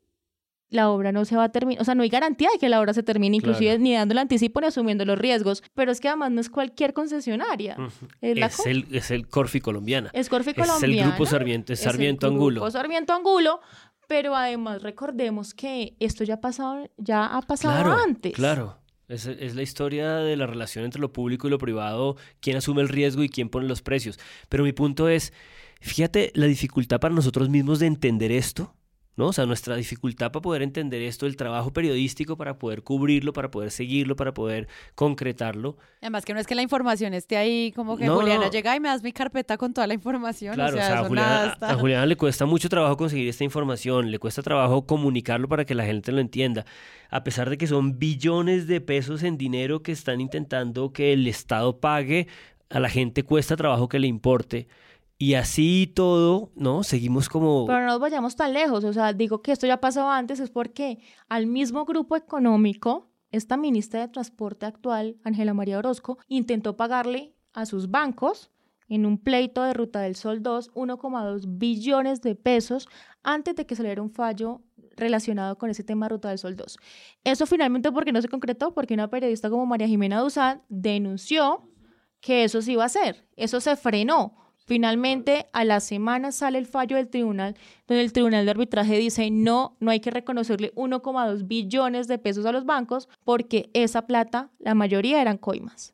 la obra no se va a terminar, o sea, no hay garantía de que la obra se termine, inclusive Claro. ni dando el anticipo ni asumiendo los riesgos, pero es que además no es cualquier concesionaria. Es la Es co- el, es el Corfi colombiana. es Corfi Es el Colombiana. grupo Sarmiento, es es el Sarmiento grupo Angulo. Sarmiento Angulo, pero además recordemos que esto ya ha pasado, ya ha pasado Claro, antes. claro. Es, es la historia de la relación entre lo público y lo privado, quién asume el riesgo y quién pone los precios. Pero mi punto es, fíjate la dificultad para nosotros mismos de entender esto, ¿no? O sea, nuestra dificultad para poder entender esto, el trabajo periodístico para poder cubrirlo, para poder seguirlo, para poder concretarlo. Además que no es que la información esté ahí, como que No, Juliana no. llega y me das mi carpeta con toda la información. Claro, o sea, a, Juliana, a Juliana le cuesta mucho trabajo conseguir esta información, le cuesta trabajo comunicarlo para que la gente lo entienda, a pesar de que son billones de pesos en dinero que están intentando que el Estado pague, a la gente cuesta trabajo que le importe. Y así todo, ¿no? Seguimos como... Pero no nos vayamos tan lejos, o sea, digo que esto ya pasó antes, es porque al mismo grupo económico, esta ministra de Transporte actual, Ángela María Orozco, intentó pagarle a sus bancos en un pleito de Ruta del Sol 2 1,2 billones de pesos antes de que saliera un fallo relacionado con ese tema Ruta del Sol 2. Eso finalmente porque no se concretó, porque una periodista como María Jimena Duzán denunció que eso se iba a hacer, eso se frenó. Finalmente, a la semana sale el fallo del tribunal, donde el tribunal de arbitraje dice no, no hay que reconocerle 1,2 billones de pesos a los bancos porque esa plata, la mayoría eran coimas.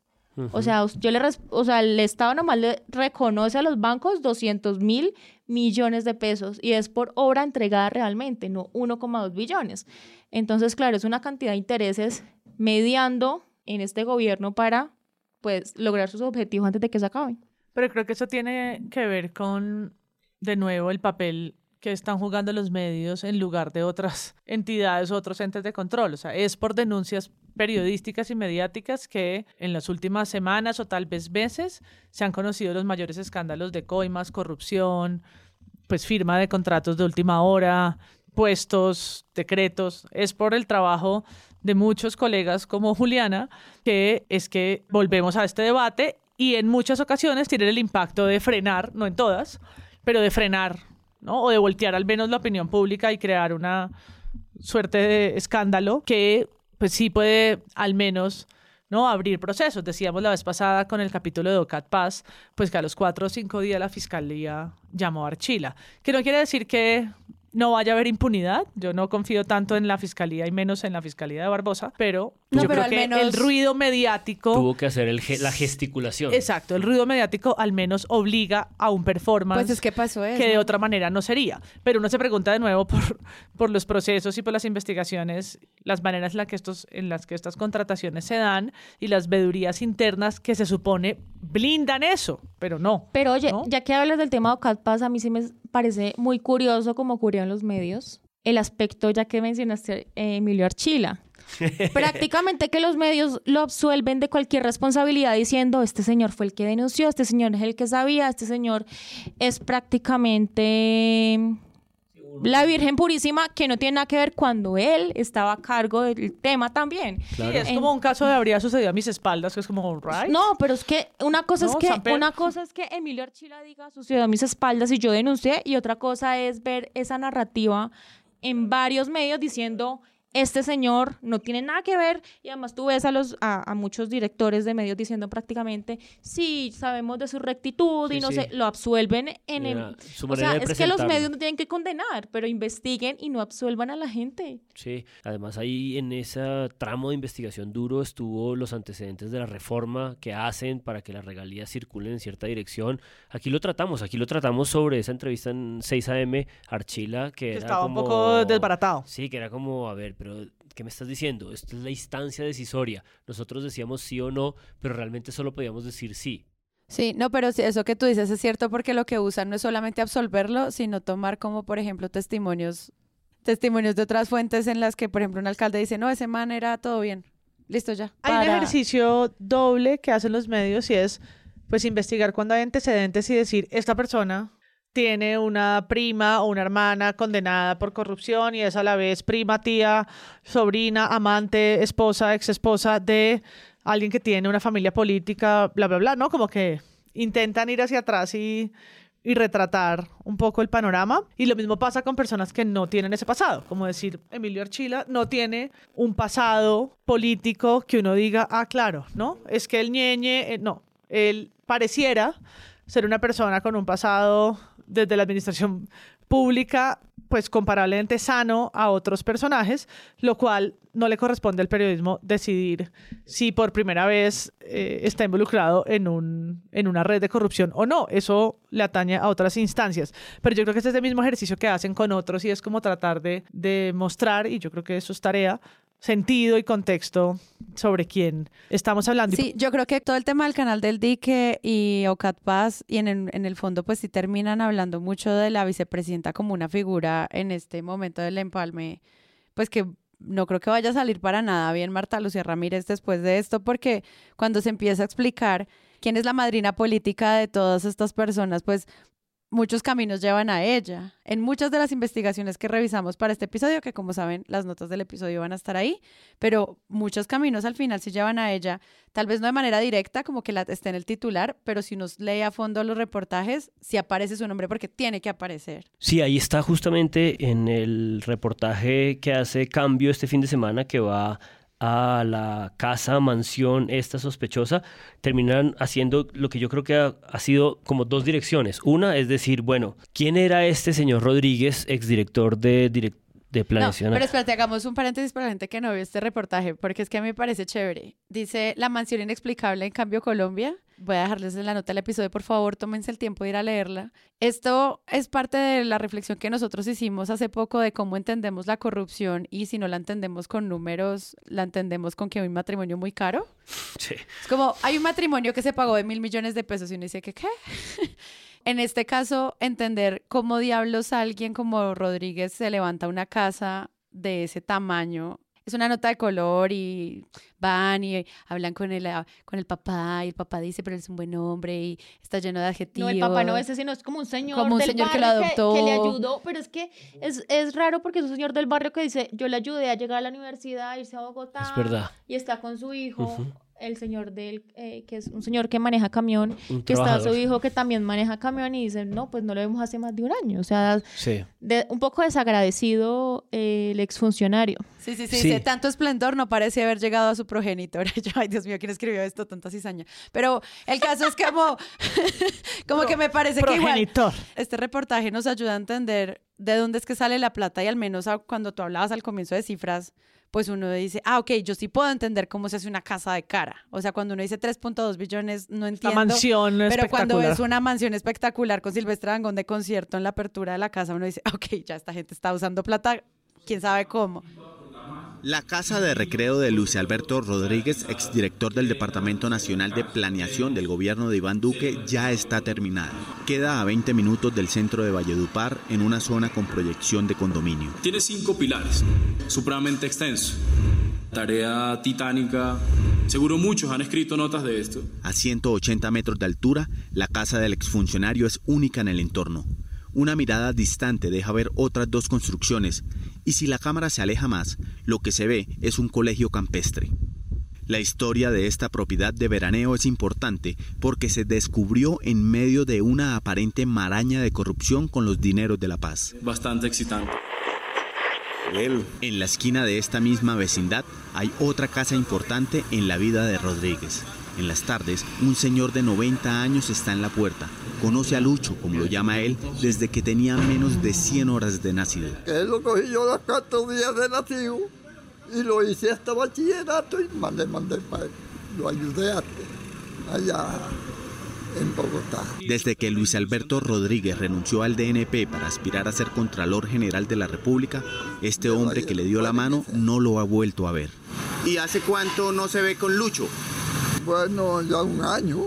O sea, yo le o sea, el Estado nomás le reconoce a los bancos 200 mil millones de pesos y es por obra entregada realmente, no 1,2 billones. Entonces, claro, es una cantidad de intereses mediando en este gobierno para, pues, lograr sus objetivos antes de que se acaben. Pero creo que eso tiene que ver con, de nuevo, el papel que están jugando los medios en lugar de otras *laughs* entidades o otros entes de control. O sea, es por denuncias periodísticas y mediáticas que en las últimas semanas o tal vez meses se han conocido los mayores escándalos de coimas, corrupción, pues firma de contratos de última hora, puestos, decretos. Es por el trabajo de muchos colegas como Juliana que es que volvemos a este debate y en muchas ocasiones tienen el impacto de frenar, no en todas, pero de frenar, ¿no? O de voltear al menos la opinión pública y crear una suerte de escándalo que pues sí puede al menos ¿no? abrir procesos. Decíamos la vez pasada con el capítulo de OCAT Paz, pues que a los cuatro o cinco días la fiscalía llamó a Archila. Que no quiere decir que no vaya a haber impunidad. Yo no confío tanto en la fiscalía y menos en la fiscalía de Barbosa, pero No, yo pero creo al que menos- el ruido mediático. Tuvo que hacer el ge- la gesticulación. Exacto, el ruido mediático al menos obliga a un performance Pues es que pasó eso. que de otra manera no sería. Pero uno se pregunta de nuevo por, por los procesos y por las investigaciones, las maneras en, la que estos, en las que estas contrataciones se dan y las vedurías internas que se supone blindan eso, pero no. Pero oye, ya que hablas del tema de Ocat Paz, a mí sí me parece muy curioso como ocurrió en los medios el aspecto, ya que mencionaste eh, Emilio Archila. *laughs* Prácticamente que los medios lo absuelven de cualquier responsabilidad diciendo, este señor fue el que denunció, este señor es el que sabía, este señor es prácticamente la Virgen Purísima, que no tiene nada que ver cuando él estaba a cargo del tema también. Sí, es como un caso de habría sucedido a mis espaldas, que es como, right? No, pero es que una cosa No, es que una cosa es que Emilio Archila diga sucedió a mis espaldas y yo denuncié y otra cosa es ver esa narrativa en varios medios diciendo este señor no tiene nada que ver y además tú ves a los a, a muchos directores de medios diciendo prácticamente sí sabemos de su rectitud y no sí. sé lo absuelven en el, Era su o manera sea de es que los medios no tienen que condenar pero investiguen y no absuelvan a la gente Sí, además ahí en ese tramo de investigación duro estuvo los antecedentes de la reforma que hacen para que las regalías circulen en cierta dirección. Aquí lo tratamos, aquí lo tratamos sobre esa entrevista en 6 AM, Archila, que, Que era estaba un poco desbaratado. Sí, que era como, a ver, pero ¿qué me estás diciendo? Esto es la instancia decisoria. Nosotros decíamos sí o no, pero realmente solo podíamos decir sí. Sí, no, pero eso que tú dices es cierto porque lo que usan no es solamente absolverlo, sino tomar como, por ejemplo, testimonios, testimonios de otras fuentes en las que, por ejemplo, un alcalde dice, no, ese man era todo bien. Listo ya. Hay un ejercicio doble que hacen los medios y es pues investigar cuando hay antecedentes y decir, esta persona tiene una prima o una hermana condenada por corrupción y es a la vez prima, tía, sobrina, amante, esposa, exesposa de alguien que tiene una familia política, bla, bla, bla, ¿no? Como que intentan ir hacia atrás y, y retratar un poco el panorama. Y lo mismo pasa con personas que no tienen ese pasado, como decir, Emilio Archila no tiene un pasado político que uno diga, ah, claro, ¿no? Es que el ñeñe, eh, no, él pareciera ser una persona con un pasado desde la administración pública, pues comparablemente sano a otros personajes, lo cual no le corresponde al periodismo decidir si por primera vez eh, está involucrado en, un, en una red de corrupción o no. Eso le atañe a otras instancias. Pero yo creo que este es el mismo ejercicio que hacen con otros y es como tratar de, de mostrar, y yo creo que eso es tarea, sentido y contexto sobre quién estamos hablando. Sí, yo creo que todo el tema del canal del dique y Ocat Paz y en el, en el fondo pues sí terminan hablando mucho de la vicepresidenta como una figura en este momento del empalme, pues que no creo que vaya a salir para nada bien Marta Lucía Ramírez después de esto porque cuando se empieza a explicar quién es la madrina política de todas estas personas, pues muchos caminos llevan a ella. En muchas de las investigaciones que revisamos para este episodio, que como saben, las notas del episodio van a estar ahí, pero muchos caminos al final sí llevan a ella, tal vez no de manera directa, como que la esté en el titular, pero si nos lee a fondo los reportajes, sí aparece su nombre porque tiene que aparecer. Sí, ahí está justamente en el reportaje que hace Cambio este fin de semana que va a la casa, mansión esta sospechosa, terminan haciendo lo que yo creo que ha, ha sido como dos direcciones. Una es decir, bueno, ¿quién era este señor Rodríguez, exdirector de, de No, planeación? pero espérate, hagamos un paréntesis para la gente que no vio este reportaje, porque es que a mí me parece chévere. Dice La mansión inexplicable en Cambio Colombia. Voy a dejarles en la nota del episodio, por favor, tómense el tiempo de ir a leerla. Esto es parte de la reflexión que nosotros hicimos hace poco de cómo entendemos la corrupción y si no la entendemos con números, la entendemos con que hay un matrimonio muy caro. Sí. Es como, hay un matrimonio que se pagó de mil millones de pesos y uno dice que, ¿qué? *laughs* en este caso, entender cómo diablos alguien como Rodríguez se levanta una casa de ese tamaño. Es una nota de color y van y hablan con el, ah, con el papá y el papá dice, pero él es un buen hombre y está lleno de No, adjetivos. el papá no es ese, sino es como un señor Como un del señor que lo adoptó. Que, le ayudó, pero es que es, es raro porque es un señor del barrio que dice, yo le ayudé a llegar a la universidad, a irse a Bogotá. Es verdad. Y está con su hijo. El señor del, eh, que es un señor que maneja camión, Un que está su hijo que también maneja camión y dicen, no, pues no lo vemos hace más de un año. O sea, Sí. de- un poco desagradecido eh, el exfuncionario. Sí, sí, sí, Sí. dice, tanto esplendor no parece haber llegado a su progenitor. *laughs* Yo, ay, Dios mío, ¿quién escribió esto? Tanta cizaña. Pero el caso es como, *laughs* como que me parece que igual este reportaje nos ayuda a entender de dónde es que sale la plata y al menos a- cuando tú hablabas al comienzo de cifras, pues uno dice, ah, ok, yo sí puedo entender cómo se hace una casa de cara. O sea, cuando uno dice 3.2 billones, no La entiendo. mansión Pero cuando espectacular. ves una mansión espectacular con Silvestre Dangond de concierto en la apertura de la casa, uno dice, ok, ya esta gente está usando plata, quién sabe cómo. La casa de recreo de Luis Alberto Rodríguez, exdirector del Departamento Nacional de Planeación del gobierno de Iván Duque, ya está terminada. Queda a 20 minutos del centro de Valledupar, en una zona con proyección de condominio. Tiene cinco pilares, supremamente extenso. Tarea titánica. Seguro muchos han escrito notas de esto. A 180 metros de altura, la casa del exfuncionario es única en el entorno. Una mirada distante deja ver otras dos construcciones, y si la cámara se aleja más, lo que se ve es un colegio campestre. La historia de esta propiedad de veraneo es importante porque se descubrió en medio de una aparente maraña de corrupción con los dineros de la paz. Bastante excitante. En la esquina de esta misma vecindad hay otra casa importante en la vida de Rodríguez. En las tardes, un señor de 90 años está en la puerta. Conoce a Lucho, como lo llama él, desde que tenía menos de 100 horas de nacido. que lo cogí yo los cuatro días de nacido y lo hice hasta bachillerato y mandé, mandé para lo ayudé a- allá en Bogotá. Desde que Luis Alberto Rodríguez renunció al DNP para aspirar a ser Contralor General de la República, este hombre que le dio la mano no lo ha vuelto a ver. ¿Y hace cuánto no se ve con Lucho? Bueno, ya un año.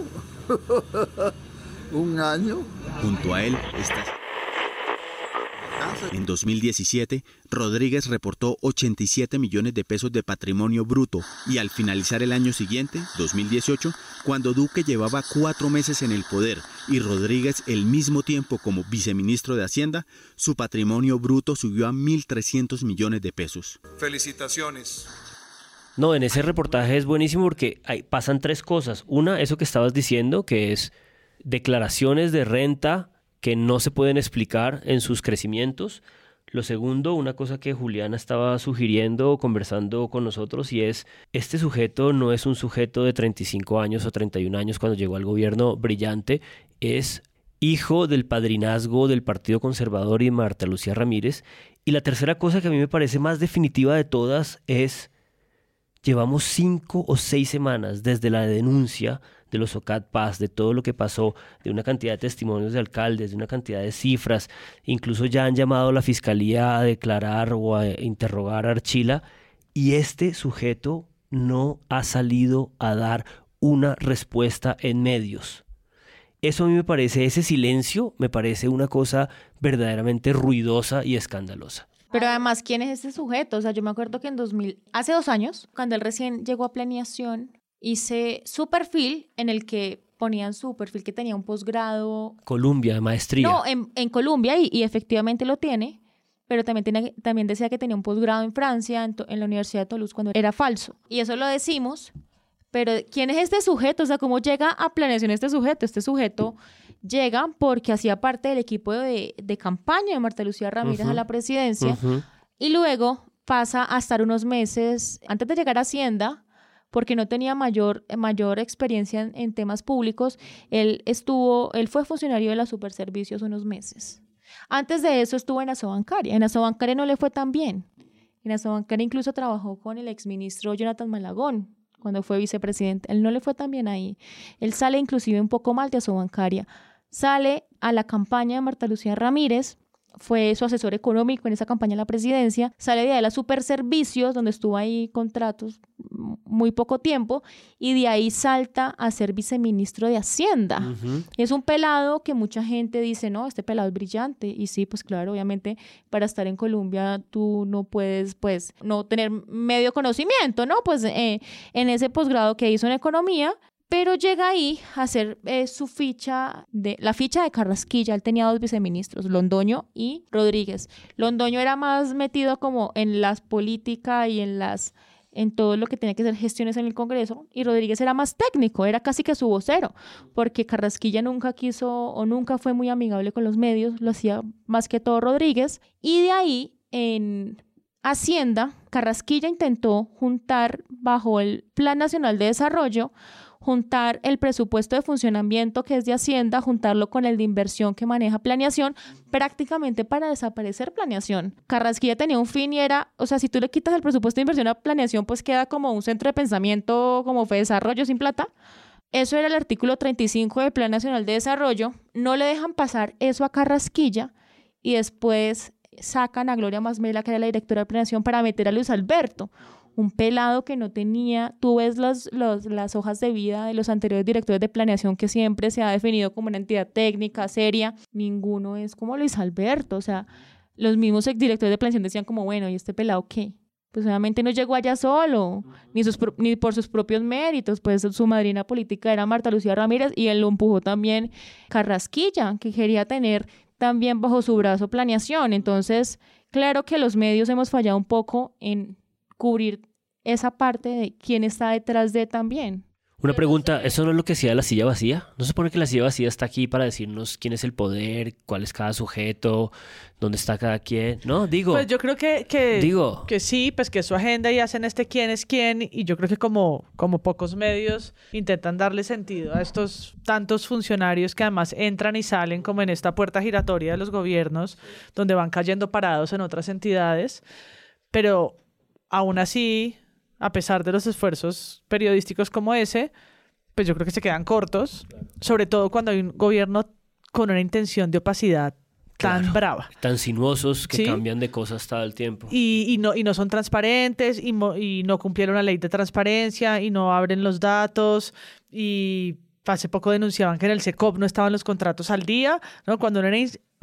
*laughs* un año. Junto a él está... En 2017, Rodríguez reportó 87 millones de pesos de patrimonio bruto y al finalizar el año siguiente, 2018, cuando Duque llevaba cuatro meses en el poder y Rodríguez el mismo tiempo como viceministro de Hacienda, su patrimonio bruto subió a 1.300 millones de pesos. Felicitaciones. No, en ese reportaje es buenísimo porque pasan tres cosas. Una, eso que estabas diciendo, que es declaraciones de renta que no se pueden explicar en sus crecimientos. Lo segundo, una cosa que Juliana estaba sugiriendo o conversando con nosotros y es, este sujeto no es un sujeto de 35 años o 31 años cuando llegó al gobierno brillante, es hijo del padrinazgo del Partido Conservador y Marta Lucía Ramírez. Y la tercera cosa que a mí me parece más definitiva de todas es Llevamos cinco o seis semanas desde la denuncia de los OCAD Paz, de todo lo que pasó, de una cantidad de testimonios de alcaldes, de una cantidad de cifras, incluso ya han llamado a la fiscalía a declarar o a interrogar a Archila, y este sujeto no ha salido a dar una respuesta en medios. Eso a mí me parece, ese silencio me parece una cosa verdaderamente ruidosa y escandalosa. Pero además, ¿quién es este sujeto? O sea, yo me acuerdo que en 2000, hace dos años, cuando él recién llegó a planeación, hice su perfil en el que ponían su perfil que tenía un posgrado. Colombia, maestría. No, en, en Colombia y, y efectivamente lo tiene, pero también, tiene, también decía que tenía un posgrado en Francia, en, to- en la Universidad de Toulouse, cuando era falso. Y eso lo decimos, pero ¿quién es este sujeto? O sea, ¿cómo llega a planeación este sujeto? Este sujeto llega porque hacía parte del equipo de, de campaña de Marta Lucía Ramírez a la presidencia. Y luego pasa a estar unos meses, antes de llegar a Hacienda, porque no tenía mayor, mayor experiencia en, en temas públicos, él estuvo, él fue funcionario de la Superservicios unos meses. Antes de eso estuvo en Asobancaria. En Asobancaria no le fue tan bien. En Asobancaria incluso trabajó con el exministro Jonathan Malagón cuando fue vicepresidente. Él no le fue tan bien ahí. Él sale inclusive un poco mal de Asobancaria. Sale a la campaña de Marta Lucía Ramírez, fue su asesor económico en esa campaña de la presidencia, sale de ahí a la Superservicios, donde estuvo ahí contratos muy poco tiempo, y de ahí salta a ser viceministro de Hacienda. Es un pelado que mucha gente dice, no, este pelado es brillante. Y sí, pues claro, obviamente para estar en Colombia tú no puedes, pues, no tener medio conocimiento, ¿no? Pues eh, en ese posgrado que hizo en economía, pero llega ahí a hacer eh, su ficha, de la ficha de Carrasquilla. Él tenía dos viceministros, Londoño y Rodríguez. Londoño era más metido como en las políticas y en las en todo lo que tenía que ser gestiones en el Congreso y Rodríguez era más técnico, era casi que su vocero, porque Carrasquilla nunca quiso o nunca fue muy amigable con los medios, lo hacía más que todo Rodríguez y de ahí en Hacienda, Carrasquilla intentó juntar bajo el Plan Nacional de Desarrollo juntar el presupuesto de funcionamiento que es de Hacienda, juntarlo con el de inversión que maneja planeación, prácticamente para desaparecer planeación. Carrasquilla tenía un fin y era, o sea, si tú le quitas el presupuesto de inversión a planeación, pues queda como un centro de pensamiento, como fue desarrollo sin plata. Eso era el artículo 35 del Plan Nacional de Desarrollo. No le dejan pasar eso a Carrasquilla y después sacan a Gloria Masmela, que era la directora de planeación, para meter a Luis Alberto, un pelado que no tenía, tú ves las hojas de vida de los anteriores directores de planeación que siempre se ha definido como una entidad técnica, seria, ninguno es como Luis Alberto, o sea, los mismos directores de planeación decían como, bueno, ¿y este pelado qué? Pues obviamente no llegó allá solo, ni, sus, ni por sus propios méritos, pues su madrina política era Marta Lucía Ramírez y él lo empujó también Carrasquilla, que quería tener también bajo su brazo planeación. Entonces, claro que los medios hemos fallado un poco en cubrir esa parte de quién está detrás de también. Una pregunta, ¿eso no es lo que decía la silla vacía? ¿No se supone que la silla vacía está aquí para decirnos quién es el poder, cuál es cada sujeto, dónde está cada quien? No, digo. Pues yo creo que, que, digo. que sí, pues que es su agenda y hacen este quién es quién. Y yo creo que como, como pocos medios intentan darle sentido a estos tantos funcionarios que además entran y salen como en esta puerta giratoria de los gobiernos, donde van cayendo parados en otras entidades. Pero aún así, a pesar de los esfuerzos periodísticos como ese, pues yo creo que se quedan cortos, sobre todo cuando hay un gobierno con una intención de opacidad tan brava. Tan sinuosos que cambian de cosas todo el tiempo. Y, y, no, y no son transparentes y, y no cumplieron la ley de transparencia y no abren los datos y hace poco denunciaban que en el SECOP no estaban los contratos al día, ¿no? Cuando,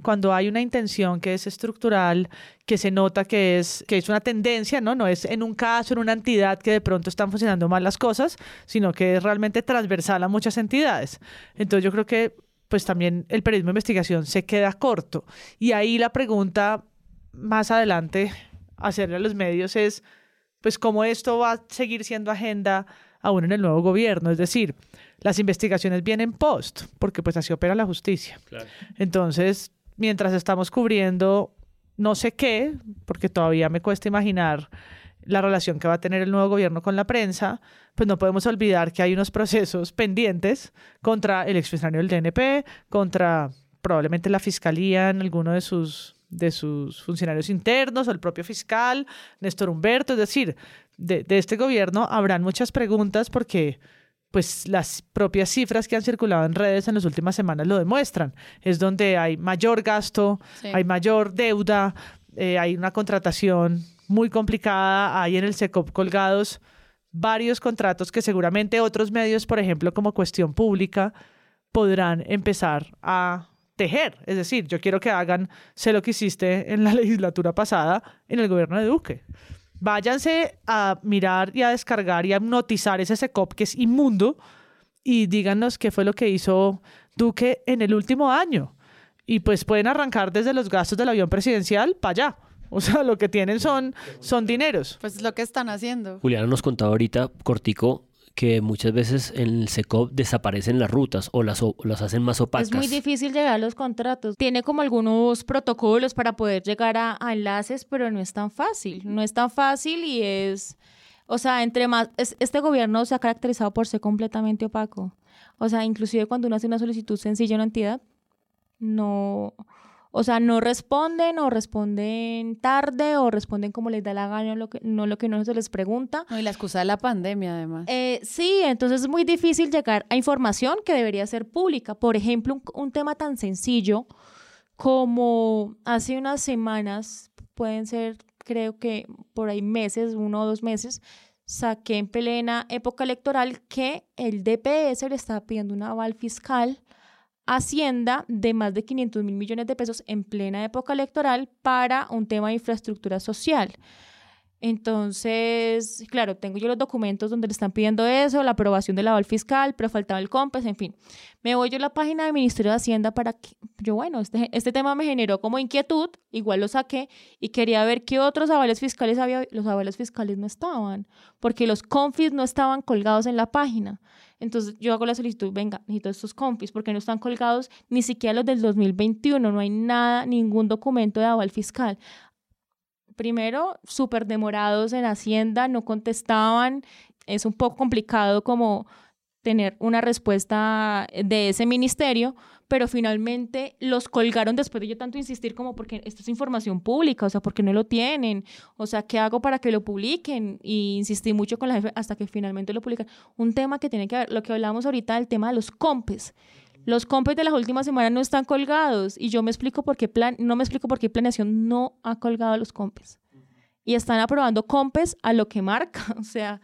cuando hay una intención que es estructural, que se nota que es, que es una tendencia, ¿no? No es en un caso, en una entidad que de pronto están funcionando mal las cosas, sino que es realmente transversal a muchas entidades. Entonces yo creo que pues también el periodismo de investigación se queda corto. Y ahí la pregunta más adelante hacerle a los medios es, pues, cómo esto va a seguir siendo agenda aún en el nuevo gobierno. Es decir, las investigaciones vienen post, porque pues así opera la justicia. Entonces, mientras estamos cubriendo no sé qué, porque todavía me cuesta imaginar la relación que va a tener el nuevo gobierno con la prensa, pues no podemos olvidar que hay unos procesos pendientes contra el exfuncionario del DNP, contra probablemente la fiscalía en alguno de sus de sus funcionarios internos o el propio fiscal, Néstor Humberto, es decir, de, de este gobierno habrán muchas preguntas porque pues las propias cifras que han circulado en redes en las últimas semanas lo demuestran. Es donde hay mayor gasto, hay mayor deuda, eh, hay una contratación muy complicada, hay en el SECOP colgados varios contratos que seguramente otros medios, por ejemplo, como Cuestión Pública, podrán empezar a tejer. Es decir, yo quiero que hagan, sé lo que hiciste en la *laughs* legislatura pasada en el gobierno de Duque váyanse a mirar y a descargar y a notizar ese SECOP que es inmundo y díganos qué fue lo que hizo Duque en el último año. Y pues pueden arrancar desde los gastos del avión presidencial para allá. O sea, lo que tienen son, son dineros. Pues lo que están haciendo. Juliana nos contaba ahorita, cortico, que muchas veces en el SECOP desaparecen las rutas o las, las hacen más opacas. Es muy difícil llegar a los contratos. Tiene como algunos protocolos para poder llegar a, enlaces, pero no es tan fácil. No es tan fácil y es... O sea, entre más... este gobierno se ha caracterizado por ser completamente opaco. O sea, inclusive cuando uno hace una solicitud sencilla a una entidad, no... O sea, no responden o responden tarde o responden como les da la gana, lo que, no lo que uno se les pregunta. No, y la excusa de la pandemia, además. Eh, sí, entonces es muy difícil llegar a información que debería ser pública. Por ejemplo, un, tema tan sencillo como hace unas semanas, pueden ser, creo que por ahí meses, uno o dos meses, saqué en plena época electoral que el DPS le estaba pidiendo un aval fiscal Hacienda de más de 500 mil millones de pesos en plena época electoral para un tema de infraestructura social. Entonces, claro, tengo yo los documentos donde le están pidiendo eso, la aprobación del aval fiscal, pero faltaba el COMPES, en fin. Me voy yo a la página del Ministerio de Hacienda para que, yo, bueno, este, este tema me generó como inquietud, igual lo saqué y quería ver qué otros avales fiscales había. Los avales fiscales no estaban, porque los CONFIS no estaban colgados en la página. Entonces yo hago la solicitud, venga, necesito estos CONFIS, porque no están colgados ni siquiera los del 2021, no hay nada, ningún documento de aval fiscal primero, súper demorados en Hacienda, no contestaban. Es un poco complicado como tener una respuesta de ese ministerio, pero finalmente los colgaron después de yo tanto insistir como porque esto es información pública, o sea, porque no lo tienen, o sea, ¿qué hago para que lo publiquen? Y insistí mucho con la jefe hasta que finalmente lo publican. Un tema que tiene que ver, lo que hablábamos ahorita, el tema de los compes. Los compes de las últimas semanas no están colgados y yo me explico por qué plan, no me explico por qué planeación no ha colgado los compes. Y están aprobando compes a lo que marca, *laughs* o sea,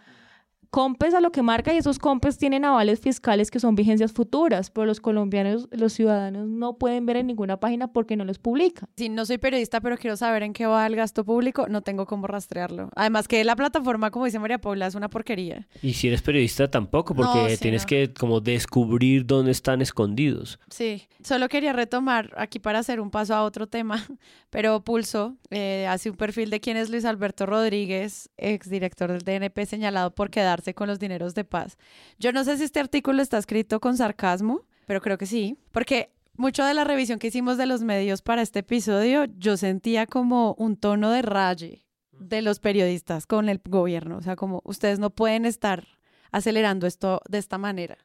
compes a lo que marca y esos compes tienen avales fiscales que son vigencias futuras, pero los colombianos, los ciudadanos no pueden ver en ninguna página porque no los publican. Si no soy periodista, pero quiero saber en qué va el gasto público, no tengo cómo rastrearlo. Además que la plataforma, como dice María Paula, es una porquería. Y si eres periodista tampoco, porque No, sí, tienes no. que como descubrir dónde están escondidos. Sí, solo quería retomar aquí para hacer un paso a otro tema, *laughs* pero Pulso eh, hace un perfil de quién es Luis Alberto Rodríguez, exdirector del DNP, señalado por quedarse con los dineros de paz. Yo no sé si este artículo está escrito con sarcasmo, pero creo que sí, porque mucho de la revisión que hicimos de los medios para este episodio, yo sentía como un tono de raye de los periodistas con el gobierno, o sea, como ustedes no pueden estar acelerando esto de esta manera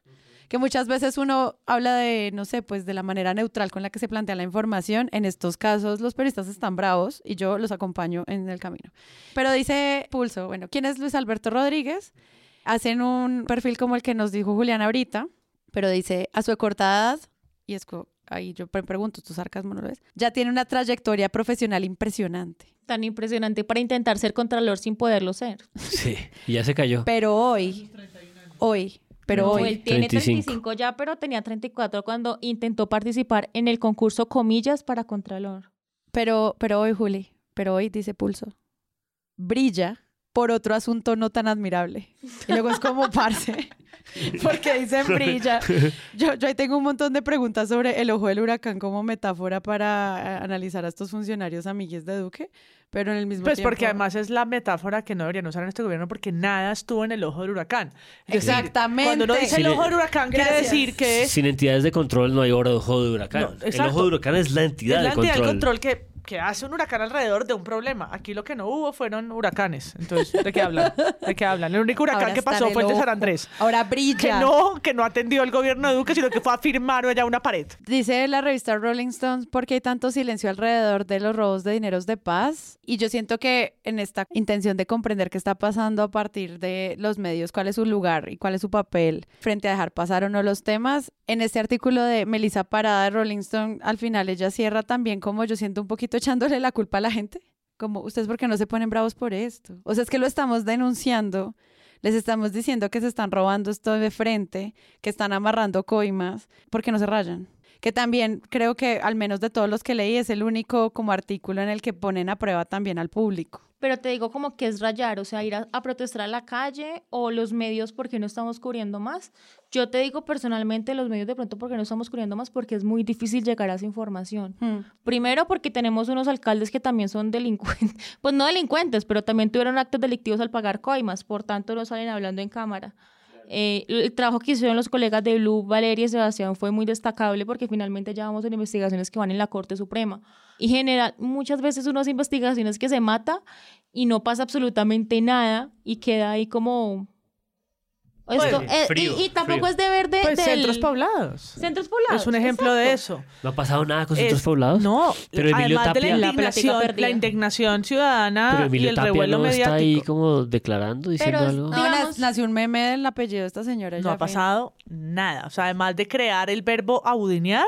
que muchas veces uno habla de, no sé, pues de la manera neutral con la que se plantea la información. En estos casos los periodistas están bravos y yo los acompaño en el camino. Pero dice Pulso, bueno, ¿quién es Luis Alberto Rodríguez? Hacen un perfil como el que nos dijo Julián ahorita, pero dice a su corta edad, y es ahí yo pregunto, ¿tu sarcasmo no lo ves? Ya tiene una trayectoria profesional impresionante. Tan impresionante para intentar ser contralor sin poderlo ser. Sí, y ya se cayó. Pero hoy, hoy, pero No, hoy. él tiene 35. 35 ya, pero tenía 34 cuando intentó participar en el concurso Comillas para Contralor. Pero, pero hoy, Juli, pero hoy dice Pulso, brilla por otro asunto no tan admirable. Y luego es como parce, *laughs* porque dicen brilla. Yo, yo ahí tengo un montón de preguntas sobre el ojo del huracán como metáfora para analizar a estos funcionarios amigues de Duque, pero en el mismo Pues tiempo... porque además es la metáfora que no deberían usar en este gobierno porque nada estuvo en el ojo del huracán. Es decir, Exactamente. Cuando uno dice el ojo del huracán quiere decir que es, Sin entidades de control no hay ojo de huracán. No, el ojo de huracán es la es entidad, la de, entidad control. de control que, que hace un huracán alrededor de un problema. Aquí lo que no hubo fueron huracanes. Entonces, ¿de qué hablan? ¿De qué hablan? El único huracán Ahora que pasó fue el de San. Andrés. Ahora brilla. Que no, que no atendió el gobierno de Duque, sino que fue a firmar allá una pared. Dice la revista Rolling Stones, ¿por qué hay tanto silencio alrededor de los robos de dineros de paz? Y yo siento que en esta intención de comprender qué está pasando a partir de los medios, cuál es su lugar y cuál es su papel frente a dejar pasar o no los temas, en este artículo de Melissa Parada de Rolling Stone, al final ella cierra también como yo siento un poquito echándole la culpa a la gente. Como, ¿ustedes por qué no se ponen bravos por esto? O sea, es que lo estamos denunciando, les estamos diciendo que se están robando esto de frente, que están amarrando coimas, ¿por qué no se rayan? Que también creo que, al menos de todos los que leí, es el único como artículo en el que ponen a prueba también al público. Pero te digo como que es rayar, o sea, ir a, a protestar a la calle o los medios porque no estamos cubriendo más. Yo te digo personalmente los medios de pronto porque no estamos cubriendo más porque es muy difícil llegar a esa información. Hmm. Primero porque tenemos unos alcaldes que también son delincuentes, *laughs* pues no delincuentes, pero también tuvieron actos delictivos al pagar coimas, por tanto no salen hablando en cámara. Eh, el trabajo que hicieron los colegas de Blue, Valeria y Sebastián fue muy destacable porque finalmente ya vamos en investigaciones que van en la Corte Suprema. Y general, muchas veces unas investigaciones que se mata y no pasa absolutamente nada y queda ahí como... Esto, Pues, eh, frío, y, y tampoco frío. es deber de... Pues del- centros poblados. Centros poblados. Es un ejemplo de exacto. eso. ¿No ha pasado nada con Es- centros poblados? No, Pero Emilio además de Tapia, la La indignación, perdida. la indignación ciudadana pero y Emilio el Tapia revuelo no está ahí mediático. como declarando, diciendo Pero- algo. No, Digamos- nació un meme del apellido de esta señora. No ha pasado nada. O sea, además de crear el verbo audinear,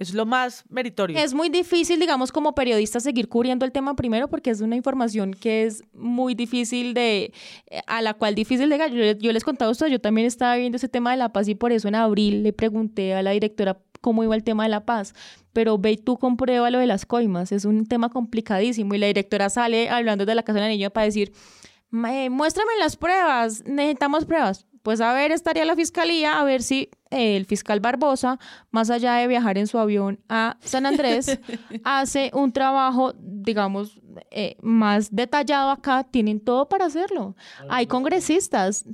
es lo más meritorio. Es muy difícil, digamos, como periodista seguir cubriendo el tema primero porque es una información que es muy difícil de, eh, a la cual difícil de. Yo, les contaba a ustedes, yo también estaba viendo ese tema de la paz y por eso en abril le pregunté a la directora cómo iba el tema de la paz. Pero ve tú comprueba lo de las coimas, es un tema complicadísimo y la directora sale hablando de la casa de la niña para decir, "Eh, muéstrame las pruebas, necesitamos pruebas. Pues a ver, estaría la fiscalía, a ver si el fiscal Barbosa, más allá de viajar en su avión a San Andrés, *laughs* hace un trabajo, digamos, eh, más detallado acá. Tienen todo para hacerlo. Hay congresistas,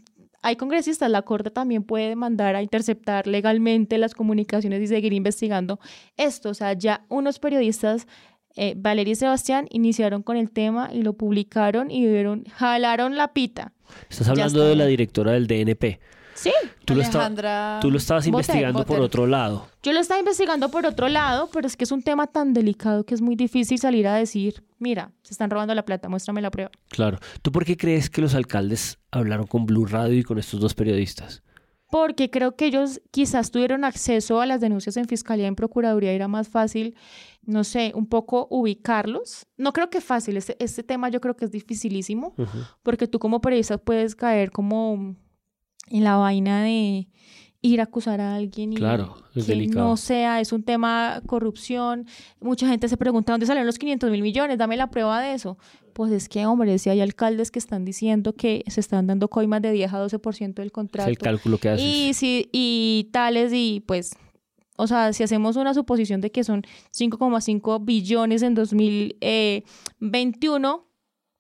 hay congresistas, la Corte también puede mandar a interceptar legalmente las comunicaciones y seguir investigando esto. O sea, ya unos periodistas, eh, Valeria y Sebastián, iniciaron con el tema y lo publicaron y vieron, jalaron la pita. Estás hablando de la directora del DNP. Sí. Tú lo, Alejandra tú lo estabas Boter, investigando por otro lado. Yo lo estaba investigando por otro lado, pero es que es un tema tan delicado que es muy difícil salir a decir, mira, se están robando la plata, muéstrame la prueba. Claro. ¿Tú por qué crees que los alcaldes hablaron con Blue Radio y con estos dos periodistas? Porque creo que ellos quizás tuvieron acceso a las denuncias en fiscalía, en procuraduría, y era más fácil, no sé, un poco ubicarlos. No creo que fácil, este, este tema yo creo que es dificilísimo, porque tú como periodista puedes caer como en la vaina de ir a acusar a alguien y Claro, es que delicado. no sea, es un tema corrupción. Mucha gente se pregunta, ¿dónde salieron los 500 mil millones? Dame la prueba de eso. Pues es que, hombre, si hay alcaldes que están diciendo que se están dando coimas de 10 a 12% del Es contrato. el cálculo que haces. Y, si, y tales, y pues, o sea, si hacemos una suposición de que son 5,5 billones en 2021,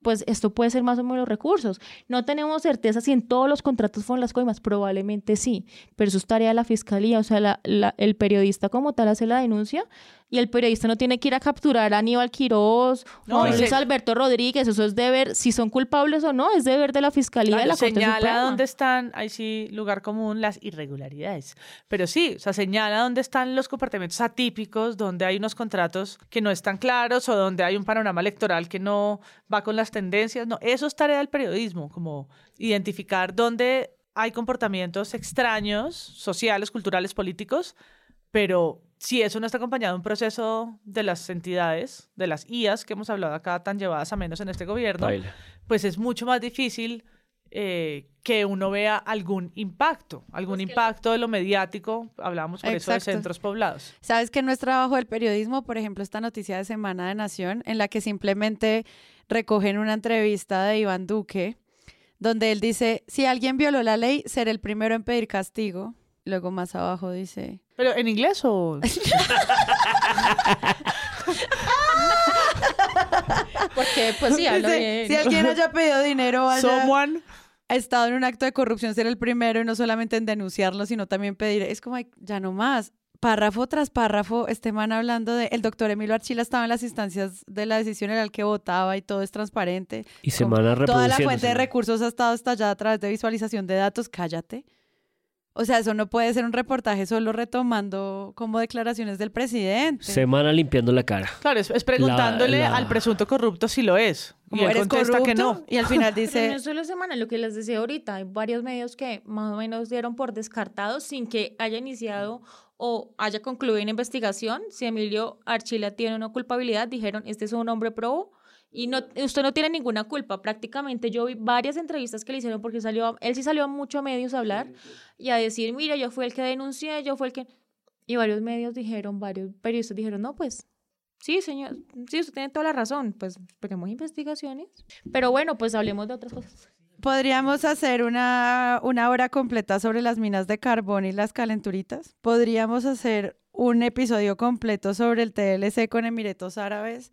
pues esto puede ser más o menos los recursos. No tenemos certeza si en todos los contratos fueron las coimas, probablemente sí, pero eso es tarea de la fiscalía, o sea, la- la- el periodista como tal hace la denuncia y el periodista no tiene que ir a capturar a Aníbal Quiroz No, o a Luis Alberto Rodríguez, eso es deber, si son culpables o no, es deber de la fiscalía de la Corte señala Suprema. dónde están, ahí sí, lugar común, las irregularidades. Pero sí, o sea, señala dónde están los comportamientos atípicos, donde hay unos contratos que no están claros o donde hay un panorama electoral que no va con las tendencias. No, eso es tarea del periodismo, como identificar dónde hay comportamientos extraños, sociales, culturales, políticos, pero si eso no está acompañado de un proceso de las entidades, de las IAS que hemos hablado acá, tan llevadas a menos en este gobierno, Baila. pues es mucho más difícil eh, que uno vea algún impacto, algún impacto de lo mediático, hablábamos por eso de centros poblados. ¿Sabes que no es trabajo del periodismo? Por ejemplo, esta noticia de Semana de Nación, en la que simplemente recogen una entrevista de Iván Duque, donde él dice, si alguien violó la ley, seré el primero en pedir castigo. Luego más abajo dice... ¿Pero en inglés o...? *laughs* Porque, pues sí, hablo bien. Si alguien haya pedido dinero, haya Someone. ha estado en un acto de corrupción, ser el primero y no solamente en denunciarlo, sino también pedir. Es como, ya no más. Párrafo tras párrafo, este man hablando de. El doctor Emilio Archila estaba en las instancias de la decisión en la que votaba y todo es transparente. Y Como semana Toda la fuente de recursos ha estado estallada a través de visualización de datos. Cállate. O sea, eso no puede ser un reportaje solo retomando como declaraciones del presidente. Semana limpiando la cara. Claro, es, es preguntándole La- la- al presunto corrupto si lo es. Y él ¿eres contesta que no. corrupto? Y al final *laughs* Pero dice, no es solo semana, lo que les decía ahorita, hay varios medios que más o menos dieron por descartados sin que haya iniciado o haya concluido una investigación. Si Emilio Archila tiene una culpabilidad, dijeron, este es un hombre probo y no, usted no tiene ninguna culpa. Prácticamente yo vi varias entrevistas que le hicieron porque salió, él sí salió a muchos medios a hablar y a decir, mira, yo fui el que denuncié, yo fui el que... Y varios medios dijeron, varios periodistas dijeron, no, pues Sí, señor. Sí, usted tiene toda la razón. Pues esperemos investigaciones. Pero bueno, pues hablemos de otras cosas. Podríamos hacer una, una hora completa sobre las minas de carbón y las calenturitas. Podríamos hacer un episodio completo sobre el TLC con Emiratos Árabes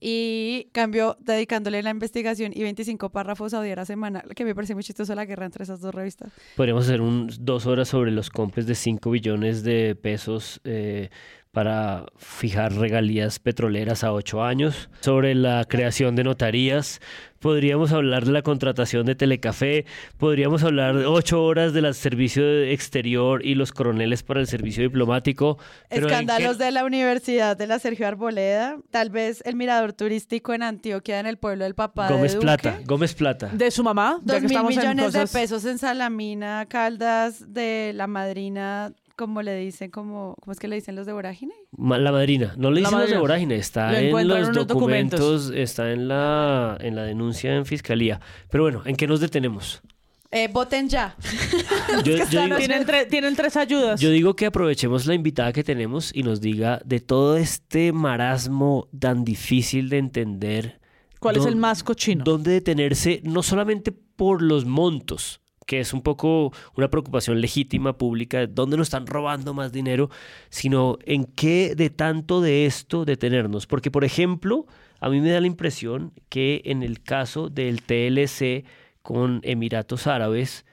y cambio dedicándole la investigación y 25 párrafos a Odiar a Semana, que me parece muy chistoso la guerra entre esas dos revistas. Podríamos hacer un, dos horas sobre los compes de 5 billones de pesos eh, para fijar regalías petroleras a 8 años, sobre la creación de notarías. Podríamos hablar de la contratación de Telecafé, podríamos hablar de 8 horas del servicio exterior y los coroneles para el servicio diplomático. pero ¿en qué- Escándalos de la Universidad de la Sergio Arboleda, tal vez el mirador turístico en Antioquia, en el pueblo del papá Gómez de Duque. Plata, Gómez Plata. De su mamá, Dos mil millones cosas... de pesos en Salamina, Caldas, de la madrina, como le dicen, como, ¿cómo es que le dicen los de Vorágine? Ma- La madrina, no le dicen los de vorágine, está Lo en los documentos. documentos, está en la, en la denuncia en fiscalía. Pero bueno, ¿en qué nos detenemos? Eh, voten ya. *laughs* Yo- yo digo- Tienen, tre- tienen tres ayudas. Yo digo que aprovechemos la invitada que tenemos y nos diga de todo este marasmo tan difícil de entender. ¿Cuál es el más cochino? Dónde detenerse, no solamente por los montos, que es un poco una preocupación legítima pública, dónde nos están robando más dinero, sino en qué de tanto de esto detenernos. Porque, por ejemplo, a mí me da la impresión que en el caso del TLC con Emiratos Árabes,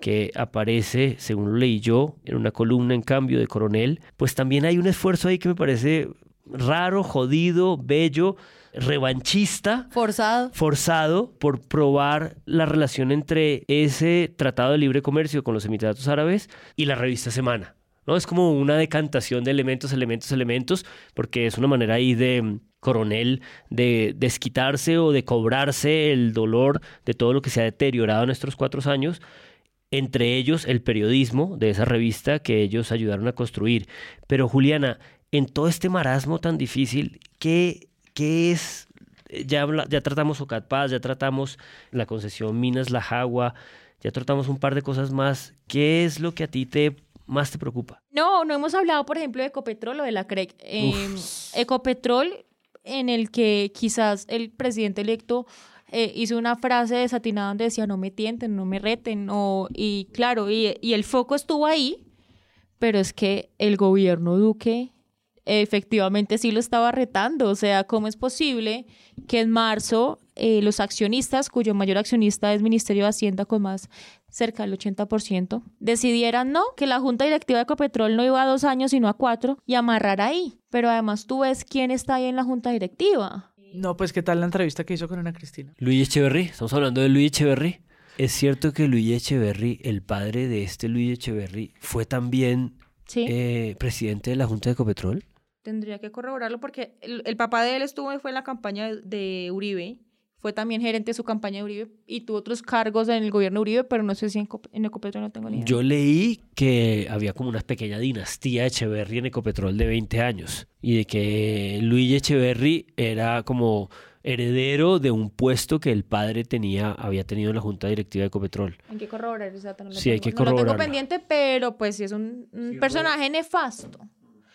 que aparece, según lo leí yo, en una columna en cambio de Coronel, pues también hay un esfuerzo ahí que me parece raro, jodido, bello, revanchista, Forzado. forzado por probar la relación entre ese tratado de libre comercio con los Emiratos Árabes y la revista Semana. ¿no? Es como una decantación de elementos, elementos, elementos, porque es una manera ahí de mm, coronel de desquitarse o de cobrarse el dolor de todo lo que se ha deteriorado en estos cuatro años, entre ellos el periodismo de esa revista que ellos ayudaron a construir. Pero Juliana, en todo este marasmo tan difícil, ¿qué, qué es? Ya, habla- ya tratamos Ocatpaz, ya tratamos la concesión Minas La Jagua, ya tratamos un par de cosas más. ¿Qué es lo que a ti te más te preocupa? No, no hemos hablado, por ejemplo, de Ecopetrol o de la CREC. Eh, Ecopetrol, en el que quizás el presidente electo eh, hizo una frase desatinada donde decía no me tienten, no me reten, o, y claro, y, y el foco estuvo ahí, pero es que el gobierno Duque efectivamente sí lo estaba retando. O sea, ¿cómo es posible que en marzo eh, los accionistas, cuyo mayor accionista es Ministerio de Hacienda con más cerca del 80%, decidieran no, que la Junta Directiva de Ecopetrol no iba a dos años sino a cuatro y amarrar ahí? Pero además tú ves quién está ahí en la Junta Directiva. No, pues qué tal la entrevista que hizo con Ana Cristina. Luis Echeverry, estamos hablando de Luis Echeverry. Es cierto que Luis Echeverry, el padre de este Luis Echeverry, fue también Sí. eh, presidente de la Junta de Ecopetrol. Tendría que corroborarlo porque el, el papá de él estuvo y fue en la campaña de, de Uribe. Fue también gerente de su campaña de Uribe y tuvo otros cargos en el gobierno de Uribe, pero no sé si en, Eco- en Ecopetrol no tengo ni idea. Yo leí que había como una pequeña dinastía Echeverry en Ecopetrol de 20 años y de que Luis Echeverry era como heredero de un puesto que el padre tenía, había tenido en la junta directiva de Ecopetrol. Hay que corroborar data, no lo Sí, hay tengo- que no lo tengo pendiente, pero pues sí es un, un personaje nefasto.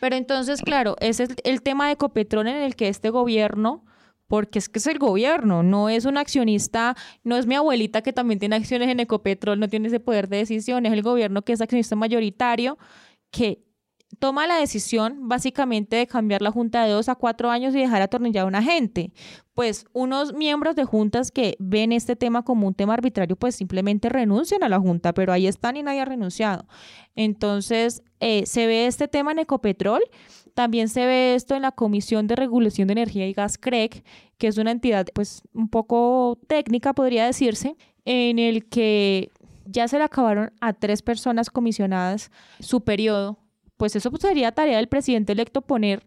Pero entonces, claro, ese es el, tema de Ecopetrol en el que este gobierno, porque es que es el gobierno, no es un accionista, no es mi abuelita que también tiene acciones en Ecopetrol, no tiene ese poder de decisión, es el gobierno que es accionista mayoritario, que toma la decisión básicamente de cambiar la junta de dos a cuatro años y dejar atornillada a una gente. Pues unos miembros de juntas que ven este tema como un tema arbitrario, pues simplemente renuncian a la junta, pero ahí están y nadie ha renunciado. Entonces, eh, se ve este tema en Ecopetrol, también se ve esto en la Comisión de Regulación de Energía y Gas CREC, que es una entidad pues un poco técnica, podría decirse, en el que ya se le acabaron a tres personas comisionadas su periodo, pues eso sería tarea del presidente electo poner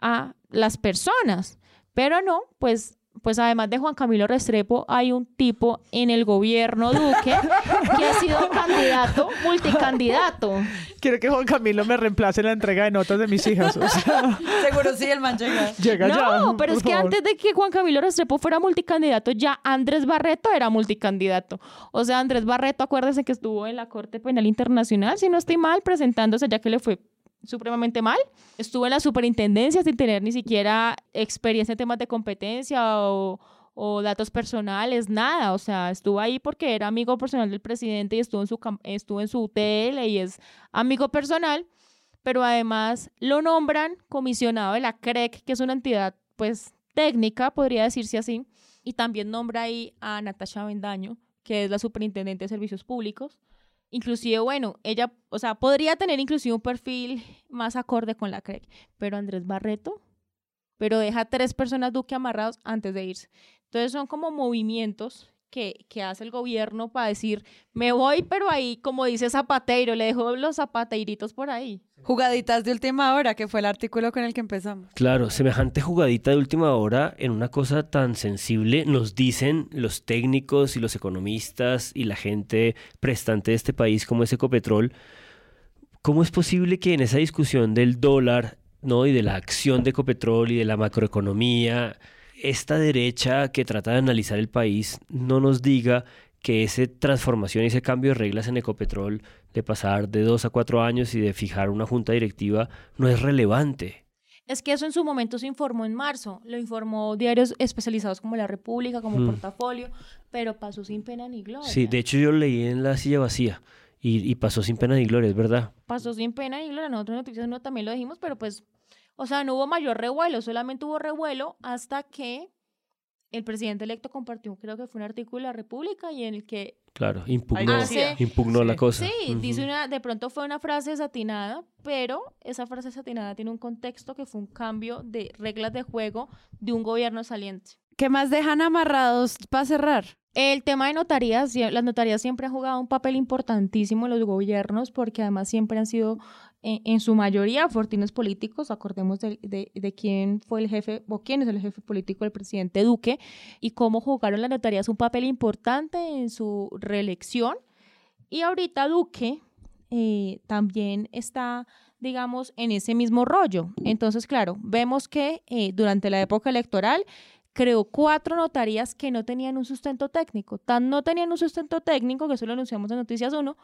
a las personas. Pero no, pues, pues además de Juan Camilo Restrepo, hay un tipo en el gobierno Duque que ha sido candidato, multicandidato. Quiero que Juan Camilo me reemplace en la entrega de notas de mis hijas. O sea, *laughs* Seguro sí, el man llega. llega ya. No, pero es que favor. antes de que Juan Camilo Restrepo fuera multicandidato, ya Andrés Barreto era multicandidato. O sea, Andrés Barreto, acuérdese que estuvo en la Corte Penal Internacional, si no estoy mal, presentándose ya que le fue supremamente mal. Estuvo en la superintendencia sin tener ni siquiera experiencia en temas de competencia o, datos personales, nada. O sea, estuvo ahí porque era amigo personal del presidente y estuvo en su, estuvo en su TL y es amigo personal pero además lo nombran comisionado de la CREC, que es una entidad pues técnica, podría decirse así, y también nombra ahí a Natasha Bendaño, que es la superintendente de servicios públicos. Inclusive, bueno, ella, o sea, podría tener inclusive un perfil más acorde con la CREC, pero Andrés Barreto, pero deja tres personas Duque amarrados antes de irse. Entonces son como movimientos que, que hace el gobierno para decir, me voy, pero ahí, como dice Zapateiro, le dejo los zapateiritos por ahí. Jugaditas de última hora, que fue el artículo con el que empezamos. Claro, semejante jugadita de última hora en una cosa tan sensible, nos dicen los técnicos y los economistas y la gente prestante de este país como es Ecopetrol, ¿cómo es posible que en esa discusión del dólar ¿no? y de la acción de Ecopetrol y de la macroeconomía, esta derecha que trata de analizar el país no nos diga que esa transformación y ese cambio de reglas en Ecopetrol, de pasar de dos a cuatro años y de fijar una junta directiva, no es relevante. Es que eso en su momento se informó en marzo, lo informó diarios especializados como La República, como Mm. Portafolio, pero pasó sin pena ni gloria. Sí, de hecho yo leí en la silla vacía y, y pasó sin pena ni gloria, es verdad. Pasó sin pena ni gloria, nosotros en Noticias no también lo dijimos, pero pues, o sea, no hubo mayor revuelo, solamente hubo revuelo hasta que el presidente electo compartió, creo que fue un artículo de La República y en el que Claro, impugnó, Hace- impugnó la cosa. Sí, dice una, de pronto fue una frase desatinada, pero esa frase desatinada tiene un contexto que fue un cambio de reglas de juego de un gobierno saliente. ¿Qué más dejan amarrados para cerrar? El tema de notarías, las notarías siempre han jugado un papel importantísimo en los gobiernos porque además siempre han sido en, su mayoría fortines políticos. Acordemos de, de- de quién fue el jefe o quién es el jefe político del presidente Duque y cómo jugaron las notarías un papel importante en su reelección. Y ahorita Duque eh, también está, digamos, en ese mismo rollo. Entonces, claro, vemos que eh, durante la época electoral creó cuatro notarías que no tenían un sustento técnico. Tan no tenían un sustento técnico, que eso lo anunciamos en Noticias 1,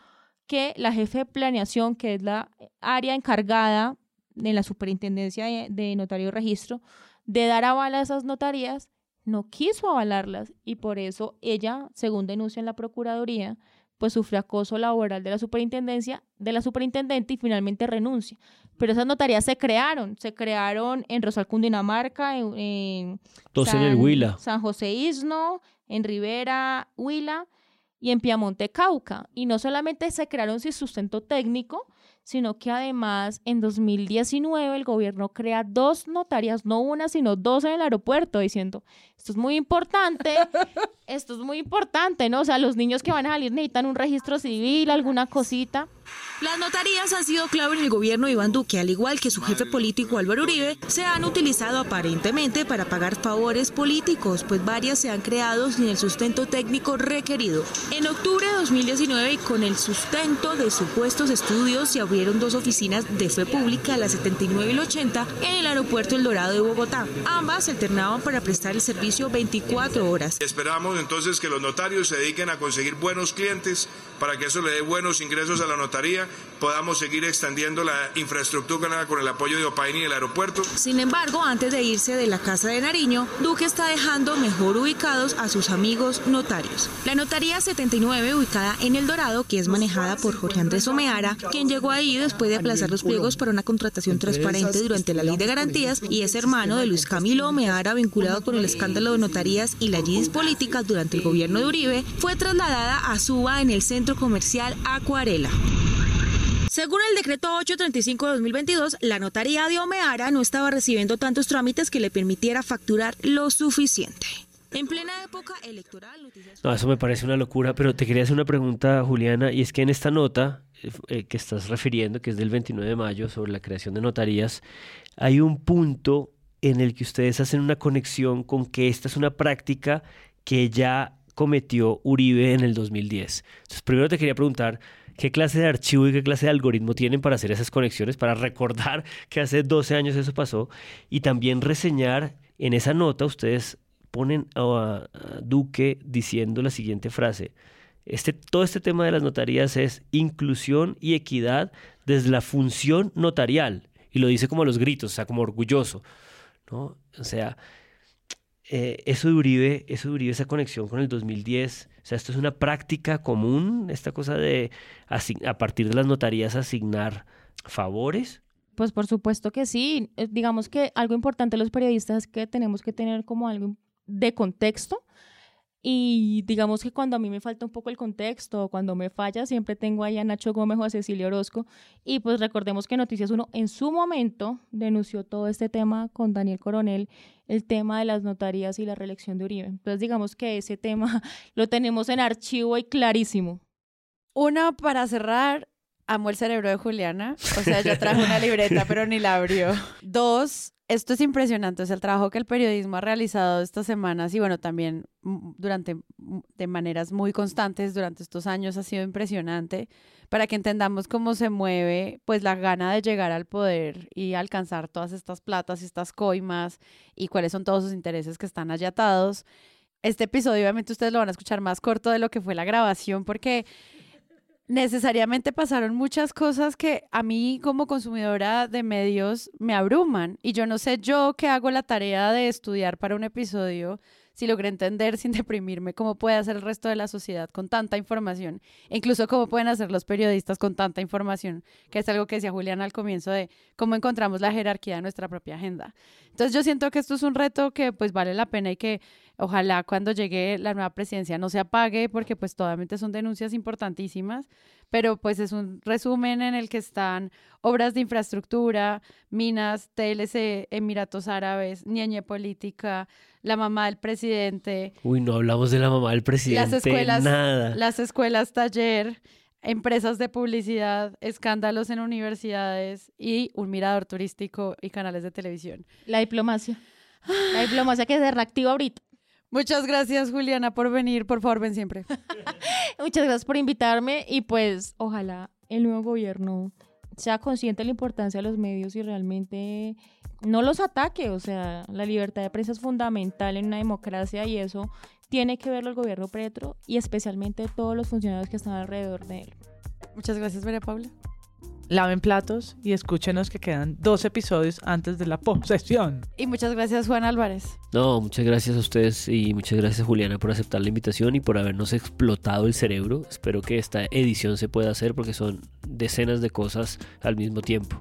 que la jefe de planeación, que es la área encargada en la superintendencia de, de notario y registro, de dar aval a esas notarías, no quiso avalarlas y por eso ella, según denuncia en la Procuraduría, pues sufre acoso laboral de la superintendencia, de la superintendente y finalmente renuncia. Pero esas notarías se crearon, se crearon en Rosal, Cundinamarca, en, en en el Huila. San José Isno, en Rivera, Huila y en Piamonte, Cauca. Y no solamente se crearon sin sustento técnico, sino que además en 2019 el gobierno crea dos notarias, no una, sino dos en el aeropuerto, diciendo, esto es muy importante, *laughs* esto es muy importante, ¿no? O sea, los niños que van a salir necesitan un registro civil, alguna cosita. Las notarías han sido clave en el gobierno de Iván Duque, al igual que su jefe político Álvaro Uribe, se han utilizado aparentemente para pagar favores políticos, pues varias se han creado sin el sustento técnico requerido. En octubre de 2019, y con el sustento de supuestos estudios, se abrieron dos oficinas de fe pública, la 79 y la 80, en el aeropuerto El Dorado de Bogotá. Ambas se alternaban para prestar el servicio 24 horas. Esperamos entonces que los notarios se dediquen a conseguir buenos clientes para que eso le dé buenos ingresos a la notaría, podamos seguir extendiendo la infraestructura con el apoyo de Opaini y el aeropuerto. Sin embargo, antes de irse de la Casa de Nariño, Duque está dejando mejor ubicados a sus amigos notarios. La Notaría 79, ubicada en El Dorado, que es manejada por Jorge Andrés Omeara, quien llegó ahí después de aplazar los pliegos para una contratación transparente durante la Ley de Garantías y es hermano de Luis Camilo Omeara, vinculado con el escándalo de notarías y las yidis políticas durante el gobierno de Uribe, fue trasladada a Suba en el centro comercial Acuarela. Según el decreto 835 de 2022, la notaría de Omeara no estaba recibiendo tantos trámites que le permitiera facturar lo suficiente. En plena época electoral. No, eso me parece una locura, pero te quería hacer una pregunta, Juliana, y es que en esta nota eh, eh, que estás refiriendo, que es del 29 de mayo, sobre la creación de notarías, hay un punto en el que ustedes hacen una conexión con que esta es una práctica que ya cometió Uribe en el 2010. Entonces, primero te quería preguntar, ¿qué clase de archivo y qué clase de algoritmo tienen para hacer esas conexiones, para recordar *laughs* que hace 12 años eso pasó? Y también reseñar en esa nota, ustedes ponen a, Duque diciendo la siguiente frase. Este, todo este tema de las notarías es inclusión y equidad desde la función notarial. Y lo dice como a los gritos, o sea, como orgulloso. ¿no? O sea, eh, eso de eso de esa conexión con el 2010, o sea, esto es una práctica común, esta cosa de a partir de las notarías asignar favores. Pues por supuesto que sí. Eh, Digamos que algo importante los periodistas es que tenemos que tener como algo de contexto. Y digamos que cuando a mí me falta un poco el contexto, cuando me falla, siempre tengo ahí a Nacho Gómez o a Cecilia Orozco. Y pues recordemos que Noticias 1 en su momento denunció todo este tema con Daniel Coronel, el tema de las notarías y la reelección de Uribe. Entonces digamos que ese tema *laughs* lo tenemos en archivo y clarísimo. Uno, para cerrar, amo el cerebro de Juliana. O sea, ella trajo una *laughs* libreta, pero ni la abrió. Dos, esto es impresionante. O sea, el trabajo que el periodismo ha realizado estas semanas y bueno, también durante, de maneras muy constantes durante estos años ha sido impresionante para que entendamos cómo se mueve pues la gana de llegar al poder y alcanzar todas estas platas y estas coimas y cuáles son todos sus intereses que están allá atados. Este episodio obviamente ustedes lo van a escuchar más corto de lo que fue la grabación porque necesariamente pasaron muchas cosas que a mí como consumidora de medios me abruman y yo no sé yo que hago la tarea de estudiar para un episodio si logré entender *laughs* sin deprimirme cómo puede hacer el resto de la sociedad con tanta información, e incluso cómo pueden hacer los periodistas con tanta información, que es algo que decía Julián al comienzo de cómo encontramos la jerarquía de nuestra propia agenda. Entonces yo siento que esto es un reto que pues vale la pena y que ojalá cuando llegue la nueva presidencia no se apague porque pues totalmente son denuncias importantísimas, pero pues es un resumen en el que están obras de infraestructura, minas, TLC, Emiratos Árabes, Ñeñe Política, la mamá del presidente. Uy, no hablamos de la mamá del presidente. Las escuelas, nada. las escuelas taller, empresas de publicidad, escándalos en universidades y un mirador turístico y canales de televisión. La diplomacia. La diplomacia que se reactiva ahorita. Muchas gracias, Juliana, por venir. Por favor, ven siempre. *laughs* Muchas gracias por invitarme y pues ojalá el nuevo gobierno sea consciente de la importancia de los medios y realmente no los ataque. O sea, la libertad de prensa es fundamental en una democracia y eso tiene que verlo el gobierno Petro y especialmente todos los funcionarios que están alrededor de él. Muchas gracias, María Paula. Laven platos y escúchenos que quedan dos episodios antes de la posesión. Y muchas gracias, Juan Álvarez. No, muchas gracias a ustedes y muchas gracias, Juliana, por aceptar la invitación y por habernos explotado el cerebro. Espero que esta edición se pueda hacer porque son decenas de cosas al mismo tiempo.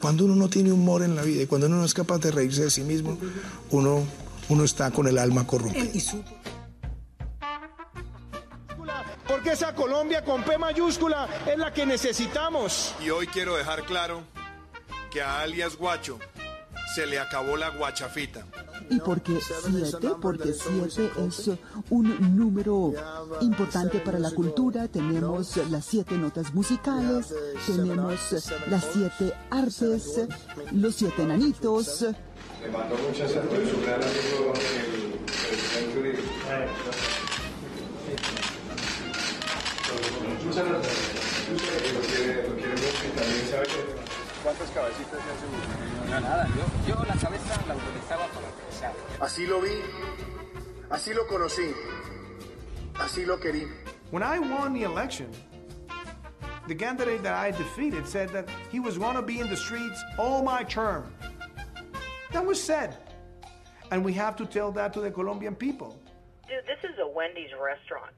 Cuando uno no tiene humor en la vida y cuando uno no es capaz de reírse de sí mismo, uno, uno está con el alma corrompida. Porque esa Colombia con P mayúscula es la que necesitamos. Y hoy quiero dejar claro que a alias Guacho se le acabó la guachafita. Y porque siete, porque siete es un número importante para la cultura, tenemos las siete notas musicales, tenemos las siete artes, los siete enanitos. Le mando muchas saludos, su gran amigo el presidente Muchas gracias. Lo quiere, mucho y también sabe que ¿Cuántas cabecitas se hace? No, nada, yo, yo la cabeza la utilizaba para pensar. Así lo vi, así lo conocí, así lo querí. When I won the election, the candidate that I defeated said that he was going to be in the streets all my term. That was said. And we have to tell that to the Colombian people. Dude, this is a Wendy's restaurant.